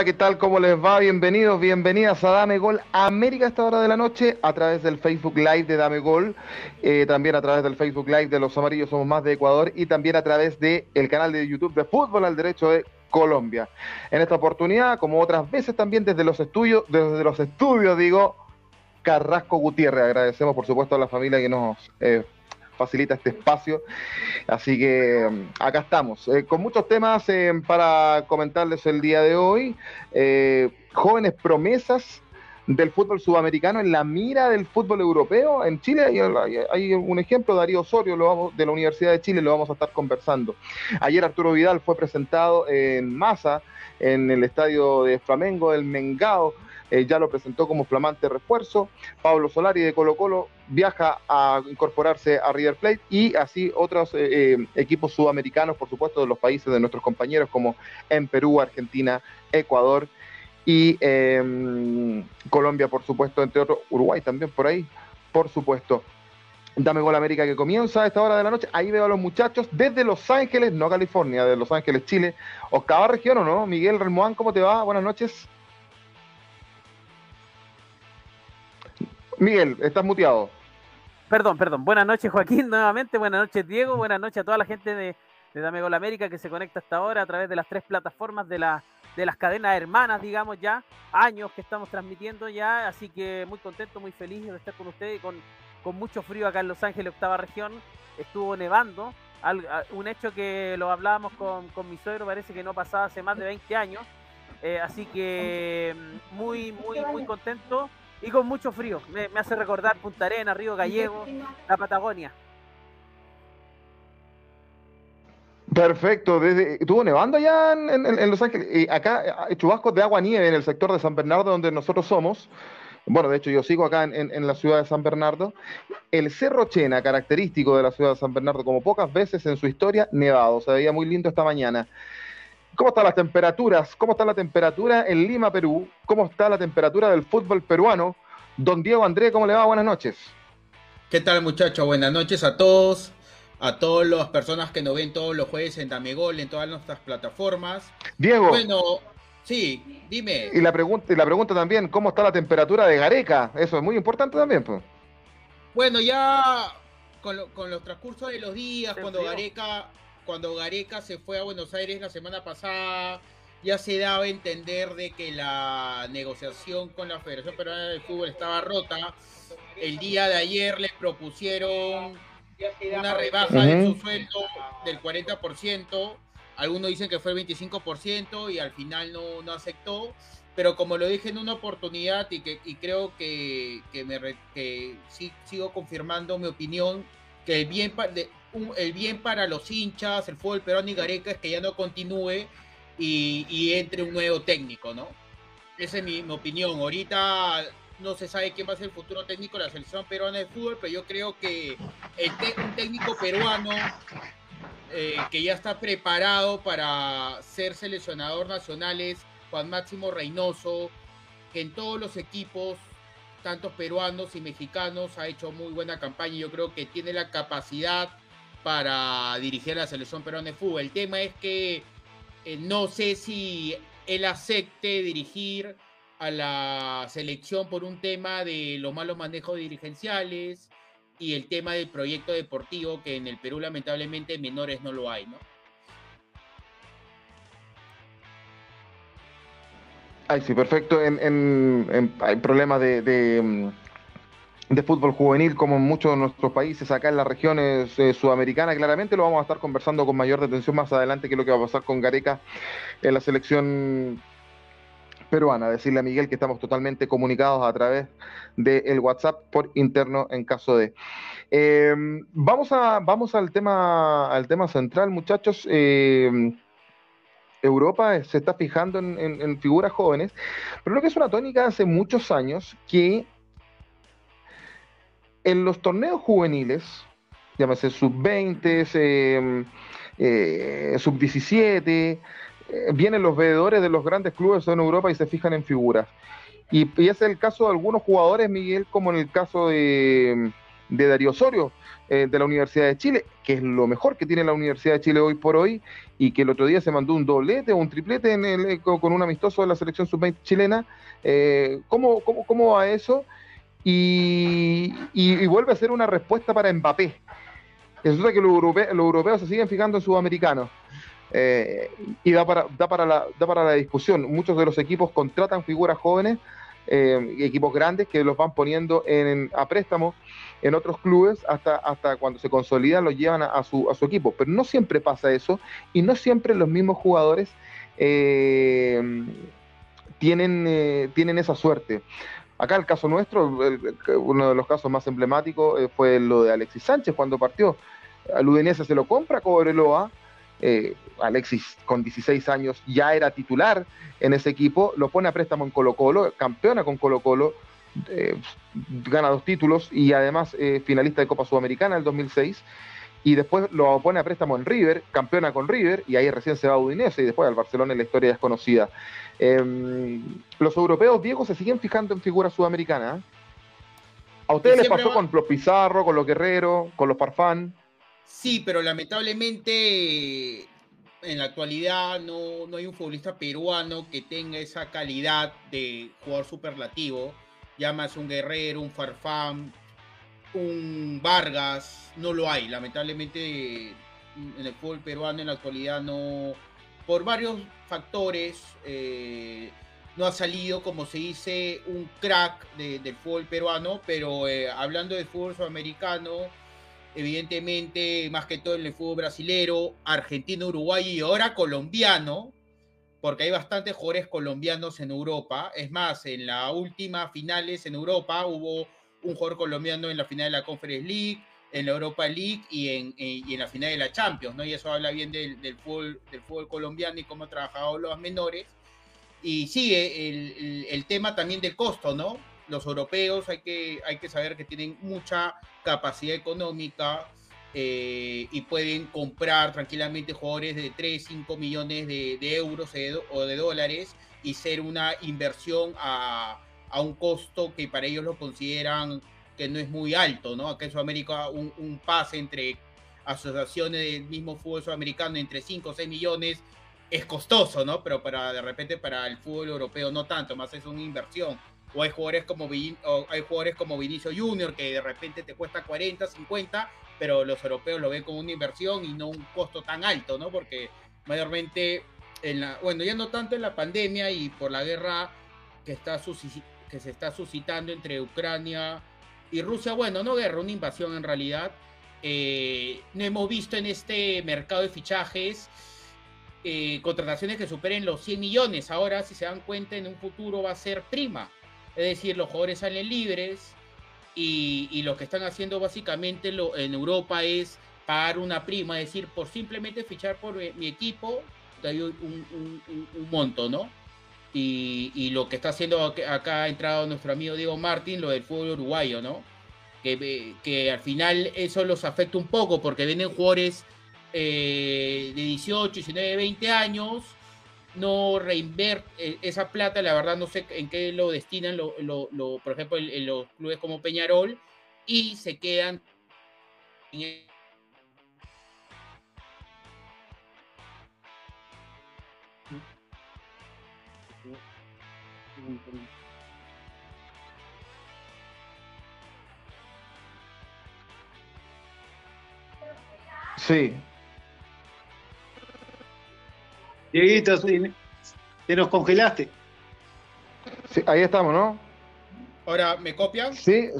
Hola, ¿qué tal? ¿Cómo les va? Bienvenidos, bienvenidas a Dame Gol América a esta hora de la noche a través del Facebook Live de Dame Gol, eh, también a través del Facebook Live de Los Amarillos Somos Más de Ecuador y también a través del el canal de YouTube de Fútbol al Derecho de Colombia. En esta oportunidad, como otras veces también desde los estudios, desde los estudios digo, Carrasco Gutiérrez. Agradecemos por supuesto a la familia que nos eh, facilita este espacio. Así que mm, acá estamos, eh, con muchos temas eh, para comentarles el día de hoy. Eh, jóvenes promesas del fútbol sudamericano en la mira del fútbol europeo. En Chile hay, un ejemplo, Darío Osorio lo vamos, de la Universidad de Chile, lo vamos a estar conversando. Ayer Arturo Vidal fue presentado en masa en el estadio de Flamengo del Mengao eh, ya lo presentó como flamante refuerzo. Pablo Solari de Colo Colo viaja a incorporarse a River Plate y así otros eh, eh, equipos sudamericanos, por supuesto, de los países de nuestros compañeros como en Perú, Argentina, Ecuador y em, Colombia, por supuesto, entre otros, Uruguay también por ahí, por supuesto. Dame Gol América que comienza a esta hora de la noche. Ahí veo a los muchachos desde Los Ángeles, no California, de Los Ángeles, Chile. Octava región, ¿o no? Miguel Remoán, ¿cómo te va? Buenas noches. Miguel, estás muteado. Perdón, perdón. Buenas noches, Joaquín, nuevamente. Buenas noches, Diego. Buenas noches a toda la gente de, de Dame Gol América que se conecta hasta ahora a través de las tres plataformas de, la, de las cadenas hermanas, digamos ya. Años que estamos transmitiendo ya. Así que muy contento, muy feliz de estar con ustedes. Con, con mucho frío acá en Los Ángeles, octava región. Estuvo nevando. un hecho que lo hablábamos con, con mi suegro, parece que no pasaba hace más de 20 años. Eh, así que mm, muy, muy, muy contento y con mucho frío. Me, hace recordar Punta Arena, Río Gallego, la Patagonia. Perfecto. Desde, ¿Estuvo nevando allá en, Los Ángeles? Y acá, eh, chubascos de agua nieve en el sector de San Bernardo, donde nosotros somos. Bueno, de hecho, yo sigo acá en, la ciudad de San Bernardo. El Cerro Chena, característico de la ciudad de San Bernardo, como pocas veces en su historia, nevado. Se veía muy lindo esta mañana. ¿Cómo están las temperaturas? ¿Cómo está la temperatura en Lima, Perú? ¿Cómo está la temperatura del fútbol peruano? Don Diego André, ¿cómo le va? Buenas noches. ¿Qué tal, muchachos? Buenas noches a todos, a todas las personas que nos ven todos los jueves en Damegol, en todas nuestras plataformas. Diego. Bueno, sí, dime. Y la pregunta, y la pregunta también, ¿cómo está la temperatura de Gareca? Eso es muy importante también, pues. Bueno, ya con, los transcursos de los días, cuando Gareca cuando Gareca se fue a Buenos Aires la semana pasada, ya se daba a entender de que la negociación con la Federación Peruana de Fútbol estaba rota. El día de ayer les propusieron una rebaja de su sueldo del 40%. Algunos dicen que fue el 25% y al final no, no aceptó. Pero como lo dije en una oportunidad y, que, y creo que, que, me, que sí, sigo confirmando mi opinión, que el bien, de, el bien para los hinchas, el fútbol peruano y Gareca es que ya no continúe y, entre un nuevo técnico, ¿no? Esa es mi, opinión. Ahorita no se sabe quién va a ser el futuro técnico de la selección peruana de fútbol, pero yo creo que el un técnico peruano eh, que ya está preparado para ser seleccionador nacional es Juan Máximo Reynoso, que en todos los equipos, tanto peruanos y mexicanos, ha hecho muy buena campaña. Yo creo que tiene la capacidad para dirigir a la selección peruana de fútbol. El tema es que eh, no sé si él acepte dirigir a la selección por un tema de los malos manejos dirigenciales y el tema del proyecto deportivo que en el Perú lamentablemente menores no lo hay, ¿no? Ay, sí, perfecto. Hay problemas de, mm, de fútbol juvenil como en muchos de nuestros países acá en las regiones eh, sudamericanas. Claramente lo vamos a estar conversando con mayor detención más adelante que lo que va a pasar con Gareca en la selección peruana. Decirle a Miguel que estamos totalmente comunicados a través del WhatsApp por interno en caso de. Eh, vamos a, vamos al tema, al tema central, muchachos. Eh, Europa se está fijando en, en, figuras jóvenes, pero lo que es una tónica hace muchos años que en los torneos juveniles, llámese sub-20, em, eh, sub-17, eh, vienen los veedores de los grandes clubes en Europa y se fijan en figuras. Y, es el caso de algunos jugadores, Miguel, como en el caso de, de Darío Osorio, eh, de la Universidad de Chile, que es lo mejor que tiene la Universidad de Chile hoy por hoy, y que el otro día se mandó un doblete o un triplete con un amistoso de la selección sub-20 chilena. Eh, ¿cómo, cómo, va eso? Y, vuelve a ser una respuesta para Mbappé. Resulta que los europeos, se siguen fijando en sudamericanos. y da para, da, para la, da para la discusión. Muchos de los equipos contratan figuras jóvenes, equipos grandes, que los van poniendo en, a préstamo en otros clubes hasta, hasta cuando se consolidan lo llevan a, su, a su equipo. Pero no siempre pasa eso y no siempre los mismos jugadores eh, tienen, eh, tienen esa suerte. Acá el caso nuestro, uno de los casos más emblemáticos eh, fue lo de Alexis Sánchez cuando partió. Al Udinese se lo compra Cobreloa, Alexis con 16 años ya era titular en ese equipo, lo pone a préstamo en Colo Colo, campeona con Colo Colo, eh, gana dos títulos y además eh, finalista de Copa Sudamericana en el 2006. Y después lo pone a préstamo en River, campeona con River, y ahí recién se va a Udinese y después al Barcelona en la historia desconocida. Em, los europeos, Diego, se siguen fijando en figuras sudamericanas. ¿eh? ¿A ustedes les pasó con los Pizarro, con los Guerrero, con los Parfán? Sí, pero lamentablemente en la actualidad no, no hay un futbolista peruano que tenga esa calidad de jugador superlativo llamas un Guerrero, un Farfán, un Vargas, no lo hay. Lamentablemente en el fútbol peruano en la actualidad no, por varios factores, eh, no ha salido, como se dice, un crack del fútbol peruano, pero eh, hablando de fútbol sudamericano, evidentemente, más que todo en el fútbol brasilero, argentino, uruguayo y ahora colombiano, porque hay bastantes jugadores colombianos en Europa. Es más, en la última finales en Europa hubo un jugador colombiano en la final de la Conference League, en la Europa League y en, en la final de la Champions, ¿no? Y eso habla bien del, del, fútbol, del fútbol colombiano y cómo ha trabajado los menores. Y sigue el, el, tema también del costo, ¿no? Los europeos hay que, hay que saber que tienen mucha capacidad económica, eh, y pueden comprar tranquilamente jugadores de 3, 5 millones de, euros o de dólares y ser una inversión a, un costo que para ellos lo consideran que no es muy alto, ¿no? Acá en Sudamérica un, un pase entre asociaciones del mismo fútbol sudamericano entre 5 o 6 millones es costoso, ¿no? Pero para de repente para el fútbol europeo no tanto, más es una inversión. O hay jugadores como, hay jugadores como Vinicio Junior que de repente te cuesta 40, 50 pero los europeos lo ven como una inversión y no un costo tan alto, ¿no? Porque mayormente, en la, bueno, ya no tanto en la pandemia y por la guerra que, está que se está suscitando entre Ucrania y Rusia, bueno, no guerra, una invasión en realidad. Eh, no hemos visto en este mercado de fichajes eh, contrataciones que superen los 100 millones. Ahora, si se dan cuenta, en un futuro va a ser prima. Es decir, los jugadores salen libres, y, lo que están haciendo básicamente en Europa es pagar una prima, es decir, por simplemente fichar por mi, equipo, doy un, monto, ¿no? Y, lo que está haciendo acá, ha entrado nuestro amigo Diego Martín, lo del fútbol uruguayo, ¿no? Que, que al final eso los afecta un poco porque vienen jugadores eh, de 18, 19, 20 años no reinvert eh, esa plata, la verdad no sé en qué lo destinan, lo, lo, por ejemplo, en, los clubes como Peñarol, y se quedan Sí, Dieguito, te nos congelaste. Sí, ahí estamos, ¿no? Ahora, ¿me copian? Sí,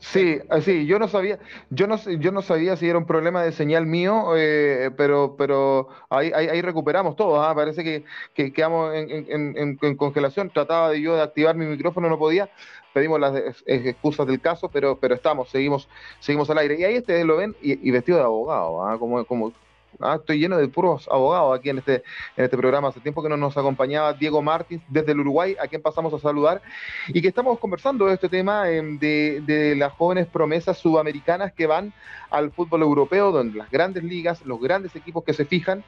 sí, sí, yo no sabía, yo no, yo no sabía si era un problema de señal mío, eh, pero, pero ahí, ahí, recuperamos todo, ¿ah? parece que, que quedamos en, congelación, trataba de yo de activar mi micrófono, no podía, pedimos las excusas del caso, pero, pero estamos, seguimos, seguimos al aire. Y ahí ustedes lo ven y, vestido de abogado, ¿ah? como, como, Ah, estoy lleno de puros abogados aquí en este, en este programa. Hace tiempo que no nos acompañaba Diego Martins desde el Uruguay, a quien pasamos a saludar, y que estamos conversando de este tema em, de, de, las jóvenes promesas sudamericanas que van al fútbol europeo, donde las grandes ligas, los grandes equipos que se fijan,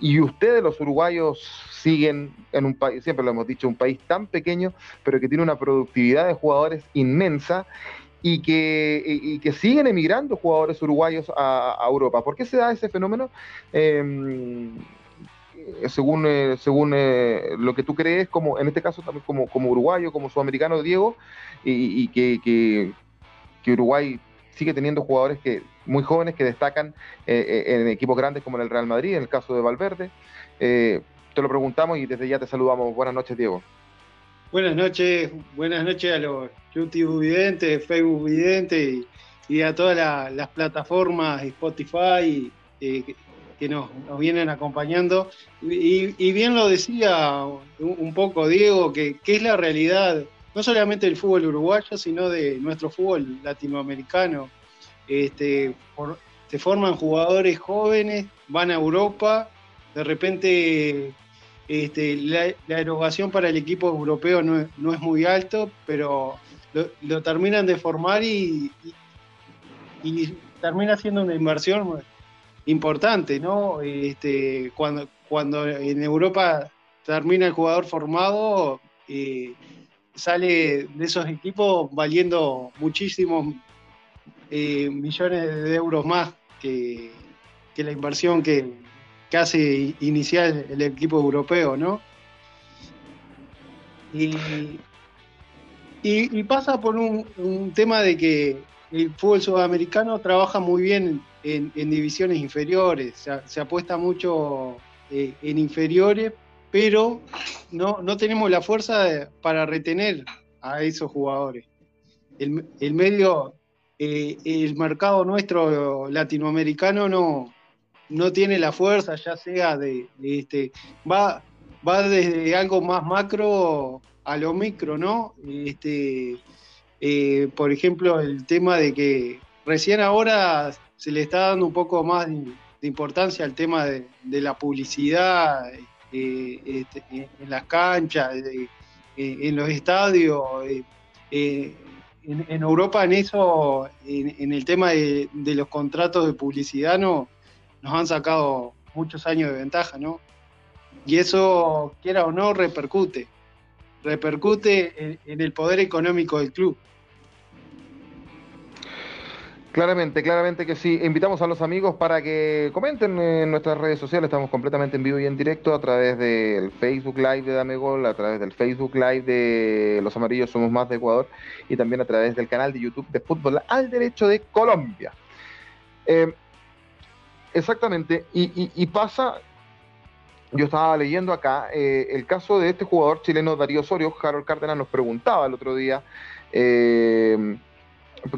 y ustedes los uruguayos siguen en un país, siempre lo hemos dicho, un país tan pequeño, pero que tiene una productividad de jugadores inmensa y que, que siguen emigrando jugadores uruguayos a, Europa. ¿Por qué se da ese fenómeno? Em, según según lo que tú crees, como en este caso también como, como uruguayo, como sudamericano, Diego, y, que, que, Uruguay sigue teniendo jugadores que muy jóvenes que destacan en equipos grandes como en el Real Madrid, en el caso de Valverde te lo preguntamos y desde ya te saludamos. Buenas noches, Diego. Buenas noches, buenas noches a los YouTube videntes, Facebook videntes y, a todas las plataformas Spotify eh, que nos, vienen acompañando. Y, bien lo decía un, poco Diego, que, es la realidad no solamente del fútbol uruguayo, sino de nuestro fútbol latinoamericano. Este, se forman jugadores jóvenes, van a Europa, de repente este, la, erogación para el equipo europeo no, es muy alto, pero lo, terminan de formar y, termina siendo una inversión importante, ¿no? Este, cuando, cuando en Europa termina el jugador formado, eh, sale de esos equipos valiendo muchísimos eh, millones de euros más que la inversión que, que hace inicial el equipo europeo, ¿no? Y, pasa por un, tema de que el fútbol sudamericano trabaja muy bien en, divisiones inferiores, se, apuesta mucho eh, en inferiores, pero no, tenemos la fuerza para retener a esos jugadores. El, medio, eh, el mercado nuestro latinoamericano no, no tiene la fuerza, ya sea de, este, va, va desde algo más macro a lo micro, ¿no? Este, eh, por ejemplo, el tema de que recién ahora se le está dando un poco más de, importancia al tema de, la publicidad eh, este, en las canchas, eh, en los estadios. En, Europa en eso, en, el tema de, de, los contratos de publicidad, no, nos han sacado muchos años de ventaja, ¿no? Y eso, quiera o no, repercute. Repercute en, el poder económico del club. Claramente, claramente que sí. Invitamos a los amigos para que comenten en nuestras redes sociales. Estamos completamente en vivo y en directo a través del Facebook Live de Dame Gol, a través del Facebook Live de Los Amarillos Somos Más de Ecuador y también a través del canal de YouTube de Fútbol al Derecho de Colombia. Eh, Exactamente, y, pasa, yo estaba leyendo acá, eh, el caso de este jugador chileno Darío Osorio, Harold Cárdenas nos preguntaba el otro día eh,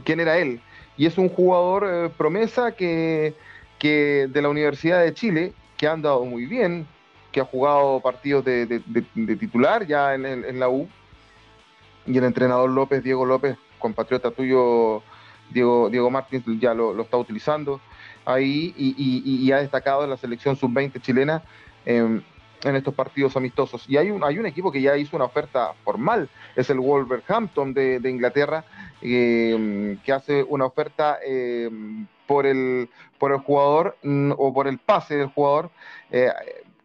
quién era él, y es un jugador eh, promesa que, de la Universidad de Chile, que ha andado muy bien, que ha jugado partidos de, titular ya en, la U, y el entrenador López, Diego López, compatriota tuyo, Diego, Diego Martins, ya lo está utilizando ahí y, ha destacado en la selección sub-20 chilena em, en estos partidos amistosos. Y hay un, hay un equipo que ya hizo una oferta formal, es el Wolverhampton de, Inglaterra, em, que hace una oferta em, por, el, por el jugador mm, o por el pase del jugador, eh,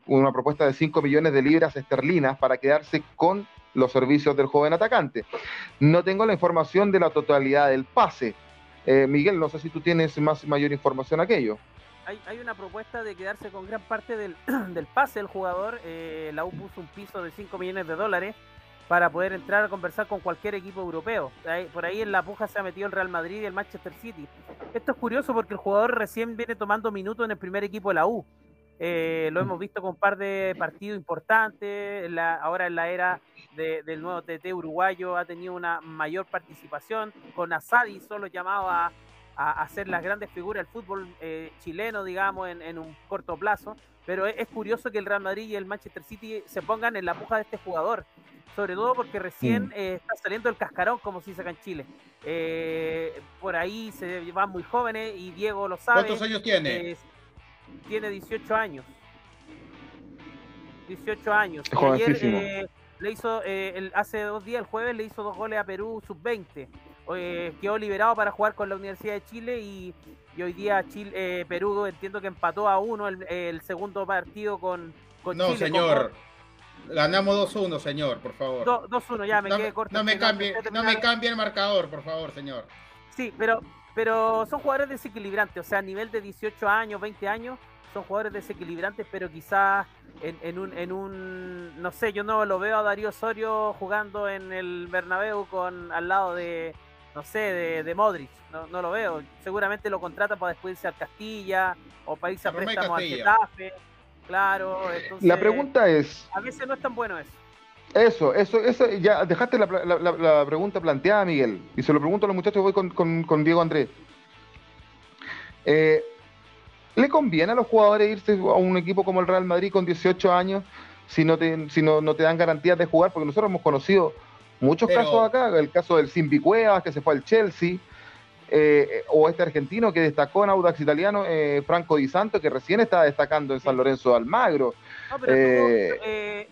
una propuesta de 5 millones de libras esterlinas para quedarse con los servicios del joven atacante. No tengo la información de la totalidad del pase, eh, Miguel, no sé si tú tienes más mayor información aquello. Hay, una propuesta de quedarse con gran parte del, pase del jugador. Eh, la U puso un piso de 5 millones de dólares para poder entrar a conversar con cualquier equipo europeo. Por ahí en la puja se ha metido el Real Madrid y el Manchester City. Esto es curioso porque el jugador recién viene tomando minutos en el primer equipo de la U. Eh, lo hemos visto con un par de partidos importantes. ahora en la era del nuevo TT uruguayo ha tenido una mayor participación. Con Asadi solo llamado a, a, ser las grandes figuras del fútbol eh, chileno, digamos, en, un corto plazo. Pero es, curioso que el Real Madrid y el Manchester City se pongan en la puja de este jugador. Sobre todo porque recién eh, está saliendo el cascarón, como se dice acá en Chile. por ahí se van muy jóvenes y Diego lo sabe. ¿Cuántos años tiene? Tiene 18 años. 18 años. ayer eh, le hizo, eh, hace dos días, el jueves, le hizo dos goles a Perú sub-20. Eh, quedó liberado para jugar con la Universidad de Chile y, hoy día Chile, Perú entiendo que empató a uno el, segundo partido con, con no, señor. Ganamos 2-1, señor, por favor. 2-1, ya me quedé corto. No me, cambie, no me cambie el marcador, por favor, señor. Sí, pero, pero son jugadores desequilibrantes, o sea, a nivel de 18 años, 20 años, son jugadores desequilibrantes, pero quizás en, en, un, en un, no sé, yo no lo veo a Darío Osorio jugando en el Bernabéu con al lado de, no sé, de, de Modric, no, no, lo veo. Seguramente lo contrata para después irse al Castilla o para irse a préstamo al Getafe. Claro, entonces, La pregunta es... A veces no es tan bueno eso. Eso, eso, eso, ya dejaste la, la, la, pregunta planteada, Miguel, y se lo pregunto a los muchachos, voy con, con, con Diego Andrés. Eh, ¿Le conviene a los jugadores irse a un equipo como el Real Madrid con 18 años si no te, si no, no te dan garantías de jugar? Porque nosotros hemos conocido muchos casos acá, el caso del Simbi Cuevas, que se fue al Chelsea, eh, o este argentino que destacó en Audax Italiano, eh, Franco Di Santo, que recién está destacando en San Lorenzo de Almagro. No, pero eh,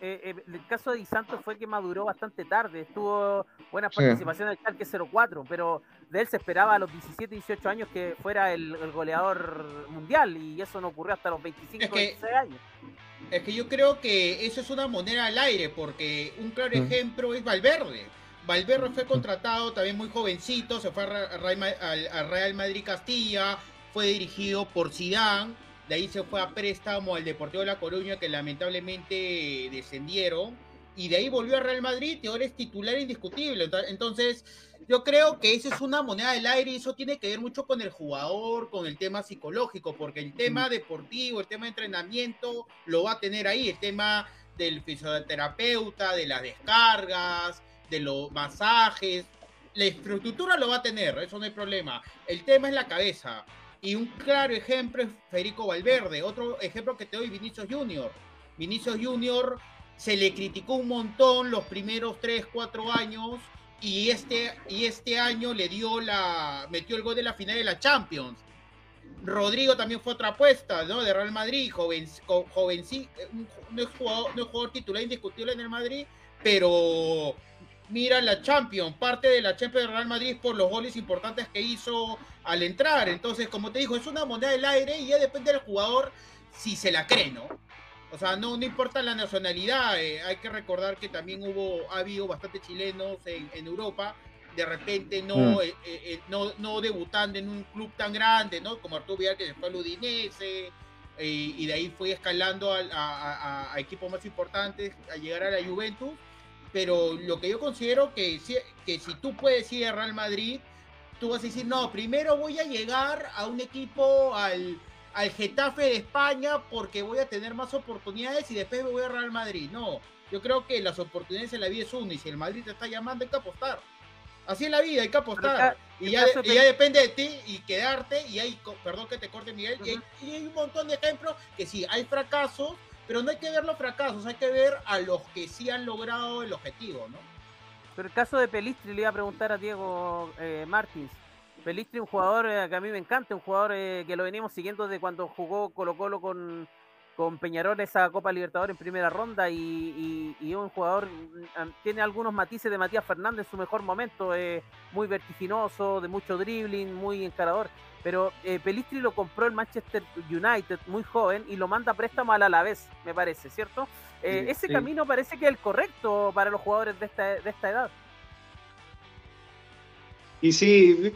el caso de Di Santo fue que maduró bastante tarde, tuvo buena participación en el Chalke 04, pero de él se esperaba a los 17, 18 años que fuera el, goleador mundial y eso no ocurrió hasta los 25, es 26 años. Es que yo creo que eso es una moneda al aire, porque un claro mm. ejemplo es Valverde. Valverde fue contratado también muy jovencito, se fue al Real Madrid Castilla, fue dirigido por Zidane, de ahí se fue a préstamo al Deportivo de La Coruña, que lamentablemente descendieron, y de ahí volvió a Real Madrid y ahora es titular indiscutible. Entonces, yo creo que eso es una moneda del aire y eso tiene que ver mucho con el jugador, con el tema psicológico, porque el tema deportivo, el tema de entrenamiento lo va a tener ahí, el tema del fisioterapeuta, de las descargas, de los masajes, la infraestructura lo va a tener, eso no hay problema. El tema es la cabeza. Y un claro ejemplo es Federico Valverde. Otro ejemplo que te doy, Vinicius Junior. Vinicius Junior se le criticó un montón los primeros 3, 4 años y este, y este año le dio la, metió el gol de la final de la Champions. Rodrigo también fue otra apuesta, ¿no? De Real Madrid, joven, joven sí, no es, jugador, no es jugador titular indiscutible en el Madrid, pero mira la Champions, parte de la Champions de Real Madrid por los goles importantes que hizo al entrar. Entonces, como te digo, es una moneda del aire y ya depende del jugador si se la cree, ¿no? O sea, no, no importa la nacionalidad, eh, hay que recordar que también hubo, ha habido bastantes chilenos en, Europa, de repente no, mm. eh, eh, no, no debutando en un club tan grande, ¿no? Como Arturo Vidal que se fue al Udinese, y de ahí fue escalando a, a, equipos más importantes, a llegar a la Juventus. Pero lo que yo considero que, que si tú puedes ir a Real Madrid, tú vas a decir, no, primero voy a llegar a un equipo, al, al Getafe de España porque voy a tener más oportunidades y después me voy a Real Madrid. No, yo creo que las oportunidades en la vida es una y si el Madrid te está llamando hay que apostar. Así es la vida, hay que apostar. Y ya, depende de ti y quedarte. Y hay, perdón que te corte Miguel, y, hay, un montón de ejemplos que sí, hay fracasos, pero no hay que ver los fracasos, hay que ver a los que sí han logrado el objetivo, ¿no? Pero el caso de Pelistri le iba a preguntar a Diego eh, Martins. Pelistri, un jugador eh, que a mí me encanta, un jugador eh, que lo venimos siguiendo desde cuando jugó Colo Colo con, con Peñarol esa Copa Libertadores en primera ronda y, un jugador mm, tiene algunos matices de Matías Fernández en su mejor momento, eh, muy vertiginoso, de mucho dribbling, muy encarador. Pero Pelistri lo compró el Manchester United muy joven y lo manda a préstamo al Alavés, me parece, ¿cierto? ese camino parece que es el correcto para los jugadores de esta, de esta edad. Y sí,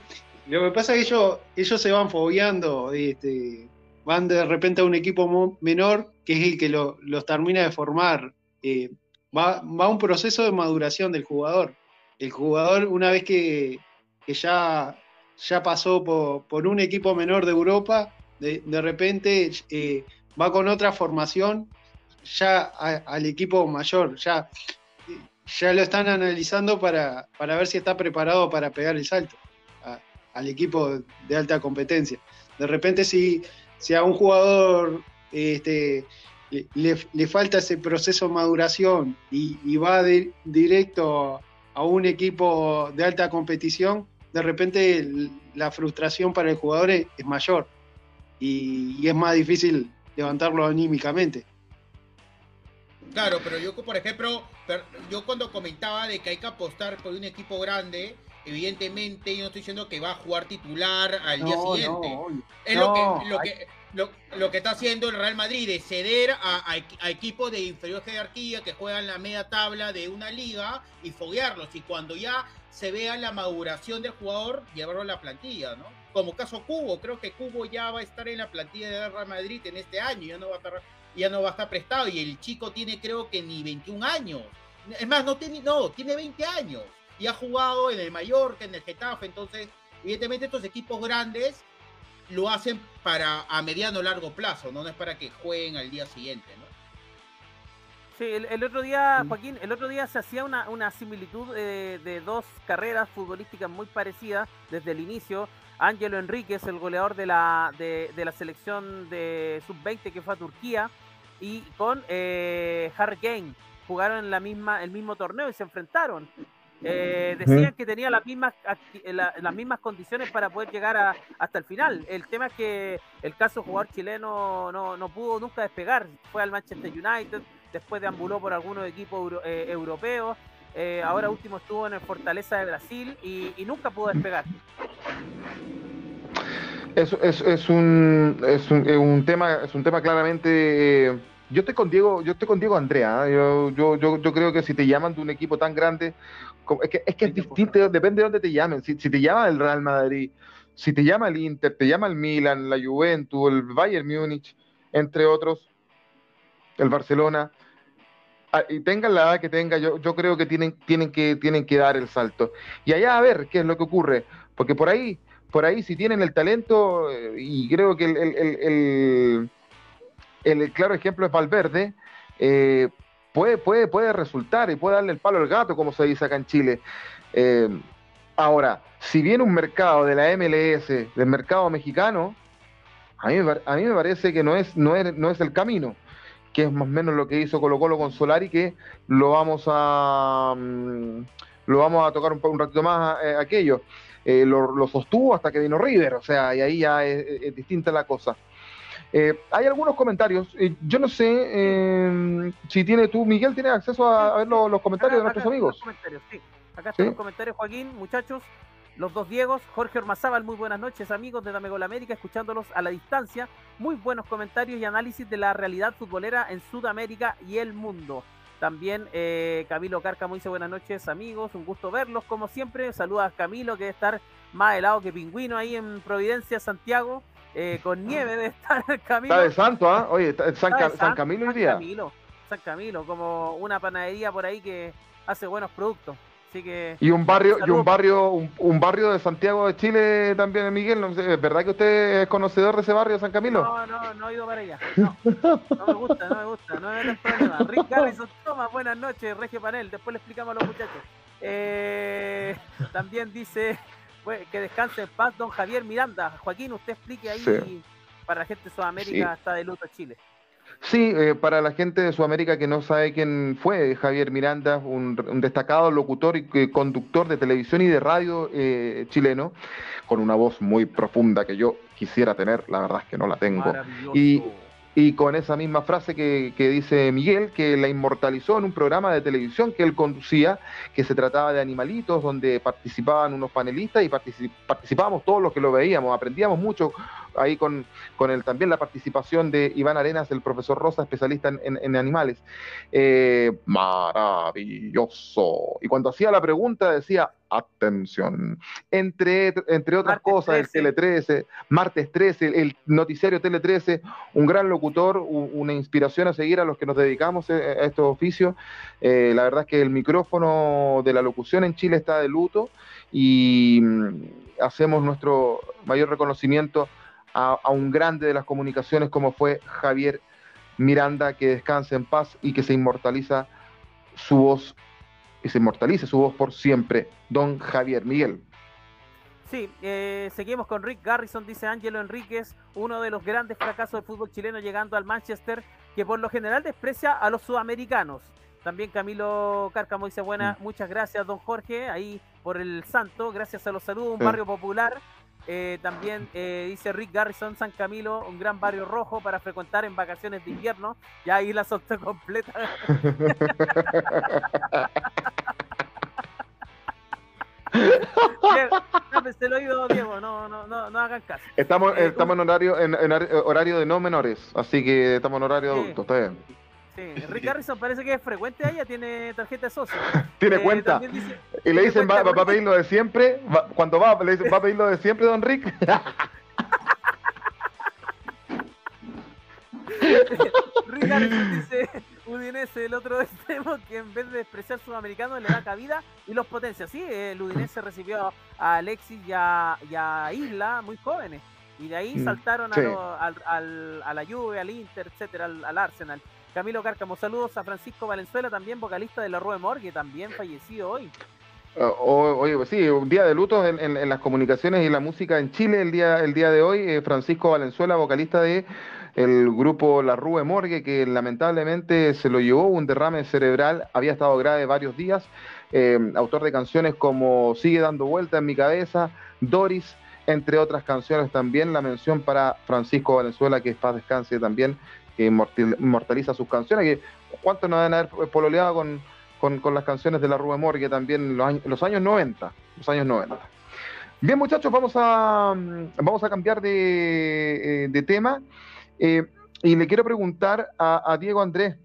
lo que pasa es que ellos, ellos se van fobiando, este, van de repente a un equipo menor que es el que los termina de formar. Eh, va, va un proceso de maduración del jugador. El jugador, una vez que, ya, ya pasó por, un equipo menor de Europa, de, repente eh, va con otra formación ya al equipo mayor, ya, ya lo están analizando para, para ver si está preparado para pegar el salto al equipo de alta competencia. De repente si, si a un jugador este, le, falta ese proceso de maduración y, va directo a un equipo de alta competición, de repente la frustración para el jugador es, mayor y, es más difícil levantarlo anímicamente. Claro, pero yo, por ejemplo, yo cuando comentaba de que hay que apostar por un equipo grande, evidentemente yo no estoy diciendo que va a jugar titular al día siguiente. es lo, que, lo, que, lo, que está haciendo el Real Madrid, de ceder a, equipos de inferior jerarquía que juegan la media tabla de una liga y foguearlos. Y cuando ya se vea la maduración del jugador, llevarlo a la plantilla, ¿no? Como caso Cubo, creo que Cubo ya va a estar en la plantilla de Real Madrid en este año, ya no va a estar, ya no va a estar prestado, y el chico tiene creo que ni 21 años. Es más, no tiene, no, tiene 20 años y ha jugado en el Mallorca, en el Getafe, entonces, evidentemente estos equipos grandes lo hacen para a mediano largo plazo, ¿no? no es para que jueguen al día siguiente, ¿no? Sí, el, otro día, Joaquín, el otro día se hacía una, una similitud eh, de dos carreras futbolísticas muy parecidas desde el inicio. Ángelo Enríquez, el goleador de la, de, la selección de sub-20 que fue a Turquía, y con eh, Harry Kane. Jugaron en la misma, el mismo torneo y se enfrentaron. Eh, decían que tenía las mismas, las mismas condiciones para poder llegar hasta el final. El tema es que el caso jugador chileno no, no pudo nunca despegar. Fue al Manchester United, después deambuló por algunos equipos eh, europeos. Eh, ahora último estuvo en el Fortaleza de Brasil y, nunca pudo despegar. Es, es, es, un, es, un, un, tema, es un tema claramente yo estoy con Diego, yo estoy con Diego Andrea. ¿eh? Yo, yo, yo, yo, creo que si te llaman de un equipo tan grande, es que es, que es distinto, depende de dónde te llamen. Si, si, te llama el Real Madrid, si te llama el Inter, te llama el Milan, la Juventus, el Bayern Múnich, entre otros, el Barcelona, ah, y tengan la edad que tenga, yo, yo creo que tienen, tienen que tienen que dar el salto. Y allá a ver qué es lo que ocurre, porque por ahí, por ahí si tienen el talento, eh, y creo que el el claro ejemplo es Valverde, eh, puede, puede, puede resultar y puede darle el palo al gato, como se dice acá en Chile. Eh, ahora, si viene un mercado de la MLS, del mercado mexicano, a mí, a mí me parece que no es, no, es, no es el camino, que es más o menos lo que hizo Colo Colo con Solari, que lo vamos a, mm, lo vamos a tocar un, un ratito más eh, aquello. lo, sostuvo hasta que vino River, o sea, y ahí ya es distinta la cosa. Eh, hay algunos comentarios. Eh, yo no sé eh, si tiene tú, Miguel, ¿tienes acceso a, ver los, comentarios de nuestros amigos? sí. Acá están los comentarios, Joaquín, muchachos. Los dos Diegos, Jorge Ormazábal, muy buenas noches, amigos de Dame Gol América, escuchándolos a la distancia. Muy buenos comentarios y análisis de la realidad futbolera en Sudamérica y el mundo. También Camilo Cárcamo dice buenas noches, amigos, un gusto verlos, como siempre. Saluda a Camilo, que debe estar más helado que pingüino ahí en Providencia, Santiago. Eh, con nieve de estar Camilo. Está de santo, ¿ah? Oye, San, San, Camilo hoy día. San Camilo, San Camilo, como una panadería por ahí que hace buenos productos. Así que, y un barrio, y un barrio, un, barrio de Santiago de Chile también, Miguel. No sé, ¿Es verdad que usted es conocedor de ese barrio, San Camilo? No, no, no he ido para allá. No, no me gusta, no me gusta, no es el problema. Rick Garrison, toma, buenas noches, Regio Panel. Después le explicamos a los muchachos. Eh, también dice que descanse en paz don Javier Miranda. Joaquín, usted explique ahí para la gente de Sudamérica, está de luto Chile. Sí, eh, para la gente de Sudamérica que no sabe quién fue Javier Miranda, un, destacado locutor y eh, conductor de televisión y de radio eh, chileno, con una voz muy profunda que yo quisiera tener, la verdad es que no la tengo. Y y con esa misma frase que, dice Miguel, que la inmortalizó en un programa de televisión que él conducía, que se trataba de animalitos, donde participaban unos panelistas y participábamos todos los que lo veíamos, aprendíamos mucho ahí con, con el, también la participación de Iván Arenas, el profesor Rosa, especialista en, animales. Eh, maravilloso. Y cuando hacía la pregunta decía, atención. Entre, entre otras cosas, el Tele 13, Martes 13, el noticiario Tele 13, un gran locutor, una inspiración a seguir a los que nos dedicamos eh, a estos oficios. Eh, la verdad es que el micrófono de la locución en Chile está de luto y mm, hacemos nuestro mayor reconocimiento a, a un grande de las comunicaciones como fue Javier Miranda, que descanse en paz y que se inmortaliza su voz y se inmortalice su voz por siempre, don Javier Miguel. Sí, eh, seguimos con Rick Garrison, dice Ángelo Enríquez, uno de los grandes fracasos del fútbol chileno llegando al Manchester, que por lo general desprecia a los sudamericanos. También Camilo Cárcamo dice, buena, muchas gracias, don Jorge, ahí por el santo, gracias a los saludos, un barrio popular. Eh, también eh, dice Rick Garrison, San Camilo, un gran barrio rojo para frecuentar en vacaciones de invierno. Ya ahí la soltó completa. se lo Diego, no, no, no, no hagan caso. Estamos, eh, estamos en, horario, en, horario de no menores, así que estamos en horario adulto, está bien. Sí, Rick Harrison parece que es frecuente ella, tiene tarjeta de socio. Tiene eh, cuenta. y le dicen, va, a pedir lo de siempre. cuando va, le dicen, va a pedir lo de siempre, don Rick. Rick Harrison dice, Udinese, el otro extremo, que en vez de despreciar sudamericano le da cabida y los potencia. Sí, el Udinese recibió a Alexis y a, Isla muy jóvenes. Y de ahí mm, saltaron a, la Juve, al Inter, etcétera, al Arsenal. Camilo Cárcamo, saludos a Francisco Valenzuela, también vocalista de la Rue Morgue, también fallecido hoy. Ah, oye, pues sí, un día de luto en, las comunicaciones y la música en Chile el día, el día de hoy. Eh, Francisco Valenzuela, vocalista de el grupo La Rue Morgue, que lamentablemente se lo llevó un derrame cerebral, había estado grave varios días. Eh, autor de canciones como Sigue dando vuelta en mi cabeza, Doris, entre otras canciones también. La mención para Francisco Valenzuela, que es paz descanse también, que inmortaliza sus canciones, que cuántos no deben haber pololeado con, con, las canciones de la Rue Morgue también los años, los años 90, los años 90. Bien muchachos, vamos a, vamos a cambiar de, eh, tema eh, y le quiero preguntar a, Diego Andrés,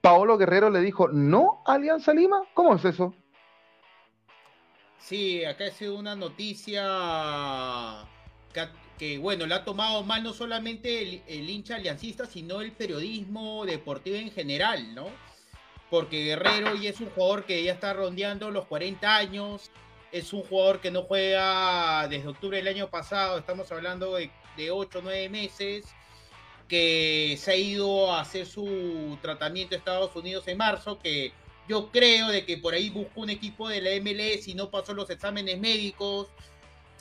Paolo Guerrero le dijo no a Alianza Lima, ¿cómo es eso? Sí, acá ha sido una noticia bueno, le ha tomado mal no solamente el, hincha aliancista, sino el periodismo deportivo en general, ¿no? Porque Guerrero ya es un jugador que ya está rondeando los 40 años, es un jugador que no juega desde octubre del año pasado, estamos hablando de, de 8 o 9 meses, que se ha ido a hacer su tratamiento a Estados Unidos en marzo, que yo creo de que por ahí buscó un equipo de la MLS y no pasó los exámenes médicos,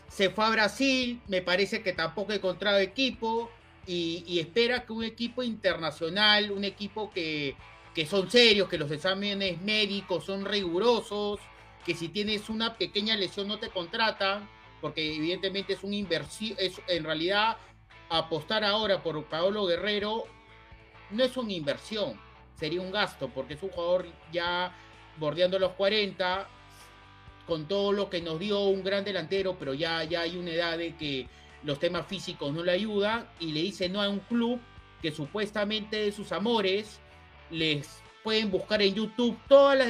se fue a Brasil, me parece que tampoco ha encontrado equipo y, espera que un equipo internacional, un equipo que, que son serios, que los exámenes médicos son rigurosos, que si tienes una pequeña lesión no te contratan, porque evidentemente es una inversión, es en realidad apostar ahora por Paolo Guerrero no es una inversión, sería un gasto, porque es un jugador ya bordeando los 40, con todo lo que nos dio un gran delantero, pero ya, ya hay una edad de que los temas físicos no le ayudan y le dice no a un club que supuestamente de sus amores les pueden buscar en YouTube todas las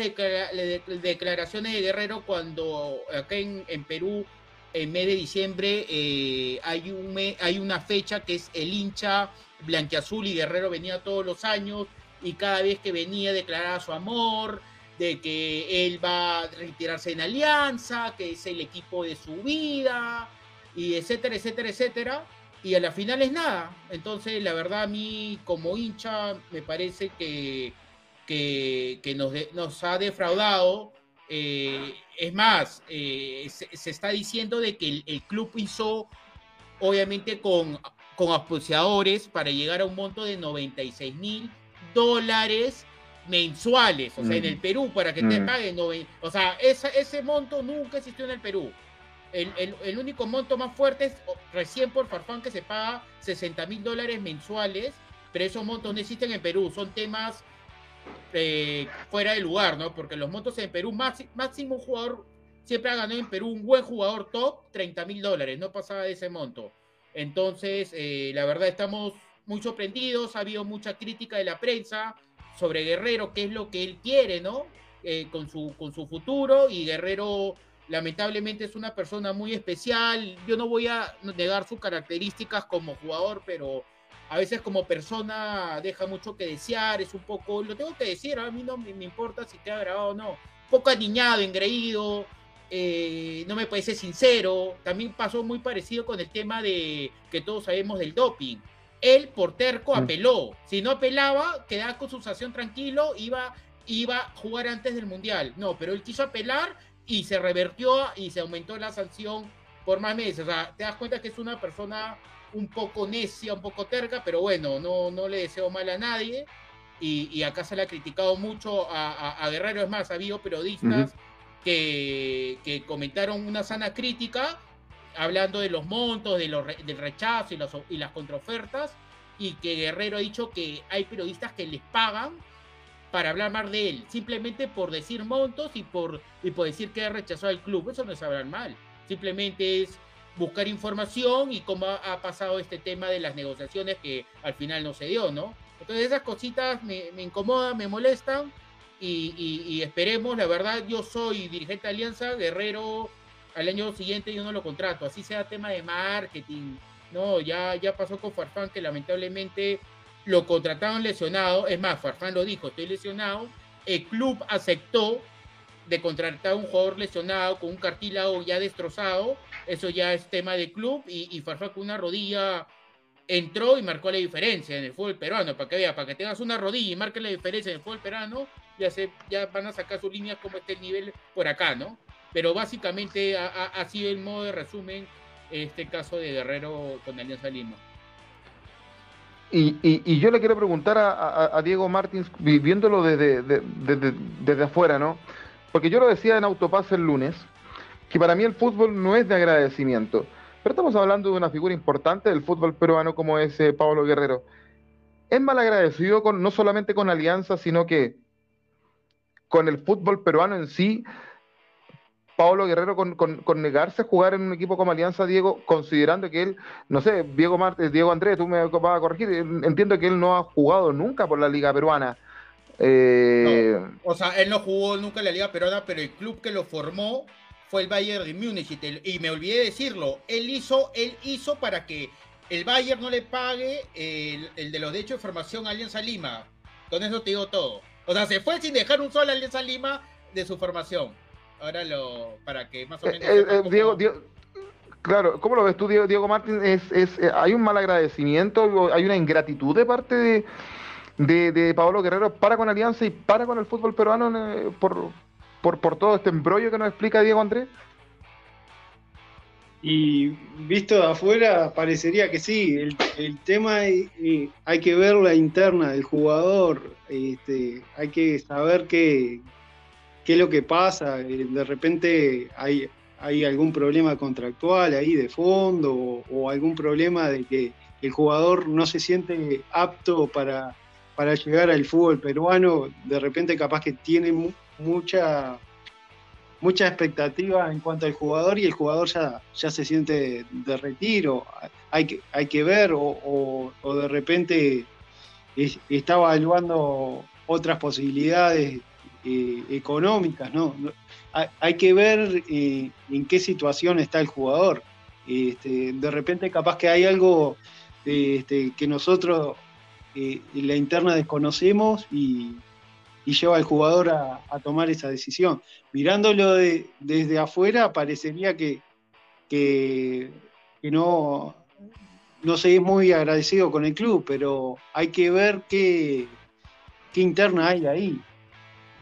declaraciones de Guerrero cuando acá en, Perú en mes de diciembre eh, hay, un hay una fecha que es el hincha blanquiazul y Guerrero venía todos los años y cada vez que venía declaraba su amor, de que él va a retirarse en Alianza, que es el equipo de su vida, y etcétera, etcétera, etcétera. Y a la final es nada. Entonces, la verdad, a mí como hincha me parece que, que, nos, nos, ha defraudado. Eh, es más, eh, se, está diciendo de que el, club hizo, obviamente, con, con para llegar a un monto de 96 mil dólares mensuales, o sea, en el Perú, para que te mm. paguen, o sea, ese monto nunca existió en el Perú. El, único monto más fuerte es recién por Farfán que se paga 60 mil dólares mensuales, pero esos montos no existen en Perú, son temas eh, fuera de lugar, ¿no? Porque los montos en Perú, máximo jugador siempre ha ganado en Perú un buen jugador top, 30 mil dólares, no pasaba de ese monto. Entonces, eh, la verdad, estamos muy sorprendidos, ha habido mucha crítica de la prensa, sobre Guerrero, qué es lo que él quiere, ¿no? Eh, con, su, con su futuro y Guerrero lamentablemente es una persona muy especial. Yo no voy a negar sus características como jugador, pero a veces como persona deja mucho que desear, es un poco, lo tengo que decir, a mí no me, importa si te ha grabado o no, un poco aniñado, engreído, eh, no me parece sincero. También pasó muy parecido con el tema de que todos sabemos del doping él por terco mm. apeló. Si no apelaba, quedaba con su sanción tranquilo, iba, iba a jugar antes del Mundial. No, pero él quiso apelar y se revertió y se aumentó la sanción por más meses. O sea, te das cuenta que es una persona un poco necia, un poco terca, pero bueno, no, no le deseo mal a nadie. Y, acá se le ha criticado mucho a, Guerrero. Es más, ha habido periodistas que, que comentaron una sana crítica hablando de los montos, de los, del rechazo y, y las contraofertas, y que Guerrero ha dicho que hay periodistas que les pagan para hablar más de él, simplemente por decir montos y por, y por decir que ha rechazado al club. Eso no es hablar mal, simplemente es buscar información y cómo ha, pasado este tema de las negociaciones que al final no se dio, ¿no? Entonces esas cositas me, me incomodan, me molestan y, esperemos, la verdad, yo soy dirigente de Alianza, Guerrero, al año siguiente yo no lo contrato, así sea tema de marketing, no, ya, ya pasó con Farfán que lamentablemente lo contrataron lesionado, es más, Farfán lo dijo, estoy lesionado, el club aceptó de contratar a un jugador lesionado con un cartílago ya destrozado, eso ya es tema de club. Y, y Farfán con una rodilla entró y marcó la diferencia en el fútbol peruano, para que vea, para que tengas una rodilla y marques la diferencia en el fútbol peruano, ya, se, ya van a sacar sus líneas como este nivel por acá, ¿no? Pero básicamente ha, sido el modo de resumen este caso de Guerrero con Alianza Lima. Y, y, yo le quiero preguntar a, Diego Martins, viéndolo desde, desde, desde afuera, ¿no? Porque yo lo decía en Autopase el lunes, que para mí el fútbol no es de agradecimiento pero estamos hablando de una figura importante del fútbol peruano como es eh, Pablo Guerrero. Es mal agradecido con, no solamente con Alianza, sino que con el fútbol peruano en sí. Pablo Guerrero con, negarse a jugar en un equipo como Alianza, Diego, considerando que él, no sé, Diego Martes, Diego Andrés, tú me vas a corregir, entiendo que él no ha jugado nunca por la Liga Peruana. Eh, o sea, él no jugó nunca en la Liga Peruana, pero el club que lo formó fue el Bayern de Múnich y, me olvidé de decirlo, él hizo, él hizo para que el Bayern no le pague el, de los derechos de formación a Alianza Lima. Con eso te digo todo. O sea, se fue sin dejar un solo Alianza Lima de su formación. Ahora lo, para que más o menos... Eh, eh, Diego, claro, ¿cómo lo ves tú, Diego, Diego Martín? Es, es, eh, ¿Hay un mal agradecimiento, hay una ingratitud de parte de, de, de Pablo Guerrero para con Alianza y para con el fútbol peruano por, por, todo este embrollo que nos explica Diego Andrés? Y visto de afuera, parecería que sí. El, tema es, eh, hay que ver la interna del jugador, este, hay que saber qué, qué es lo que pasa. Eh, de repente hay, hay algún problema contractual ahí de fondo o, algún problema de que el jugador no se siente apto para, para llegar al fútbol peruano. De repente capaz que tiene mucha, mucha expectativa en cuanto al jugador y el jugador ya, ya se siente de retiro. Hay que, hay que ver o, de repente está evaluando otras posibilidades eh, económicas, ¿no? Hay, que ver eh, en qué situación está el jugador. Este, de repente capaz que hay algo este, que nosotros en eh, la interna desconocemos y, y lleva al jugador a, tomar esa decisión. Mirándolo desde afuera, parecería que, que, no, no se es muy agradecido con el club, pero hay que ver qué, qué interna hay ahí.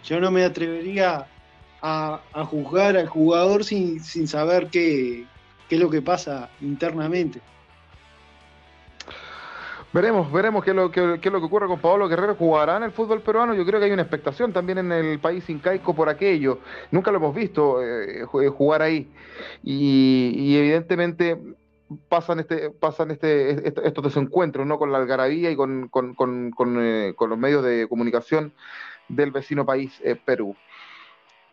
Yo no me atrevería a, juzgar al jugador sin, saber qué, es lo que pasa internamente. Veremos, veremos qué es, lo, qué, es lo que ocurre con Pablo Guerrero. ¿Jugará en el fútbol peruano? Yo creo que hay una expectación también en el país incaico por aquello. Nunca lo hemos visto eh, jugar ahí. Y, evidentemente pasan este pasan este, estos desencuentros no con la algarabía y con, eh, los medios de comunicación del vecino país eh, Perú.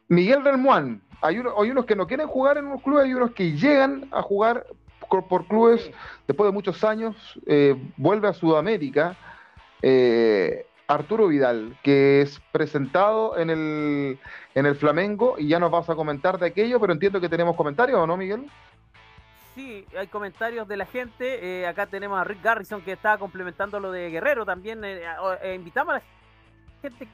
Miguel Relmuán, hay, unos que no quieren jugar en unos clubes, hay unos que llegan a jugar por clubes, después de muchos años, eh, vuelve a Sudamérica. Eh, Arturo Vidal, que es presentado en el, en el Flamengo y ya nos vas a comentar de aquello, pero entiendo que tenemos comentarios, ¿o no, Miguel? Sí, hay comentarios de la gente. Acá tenemos a Rick Garrison que está complementando lo de Guerrero. También invitamos a la gente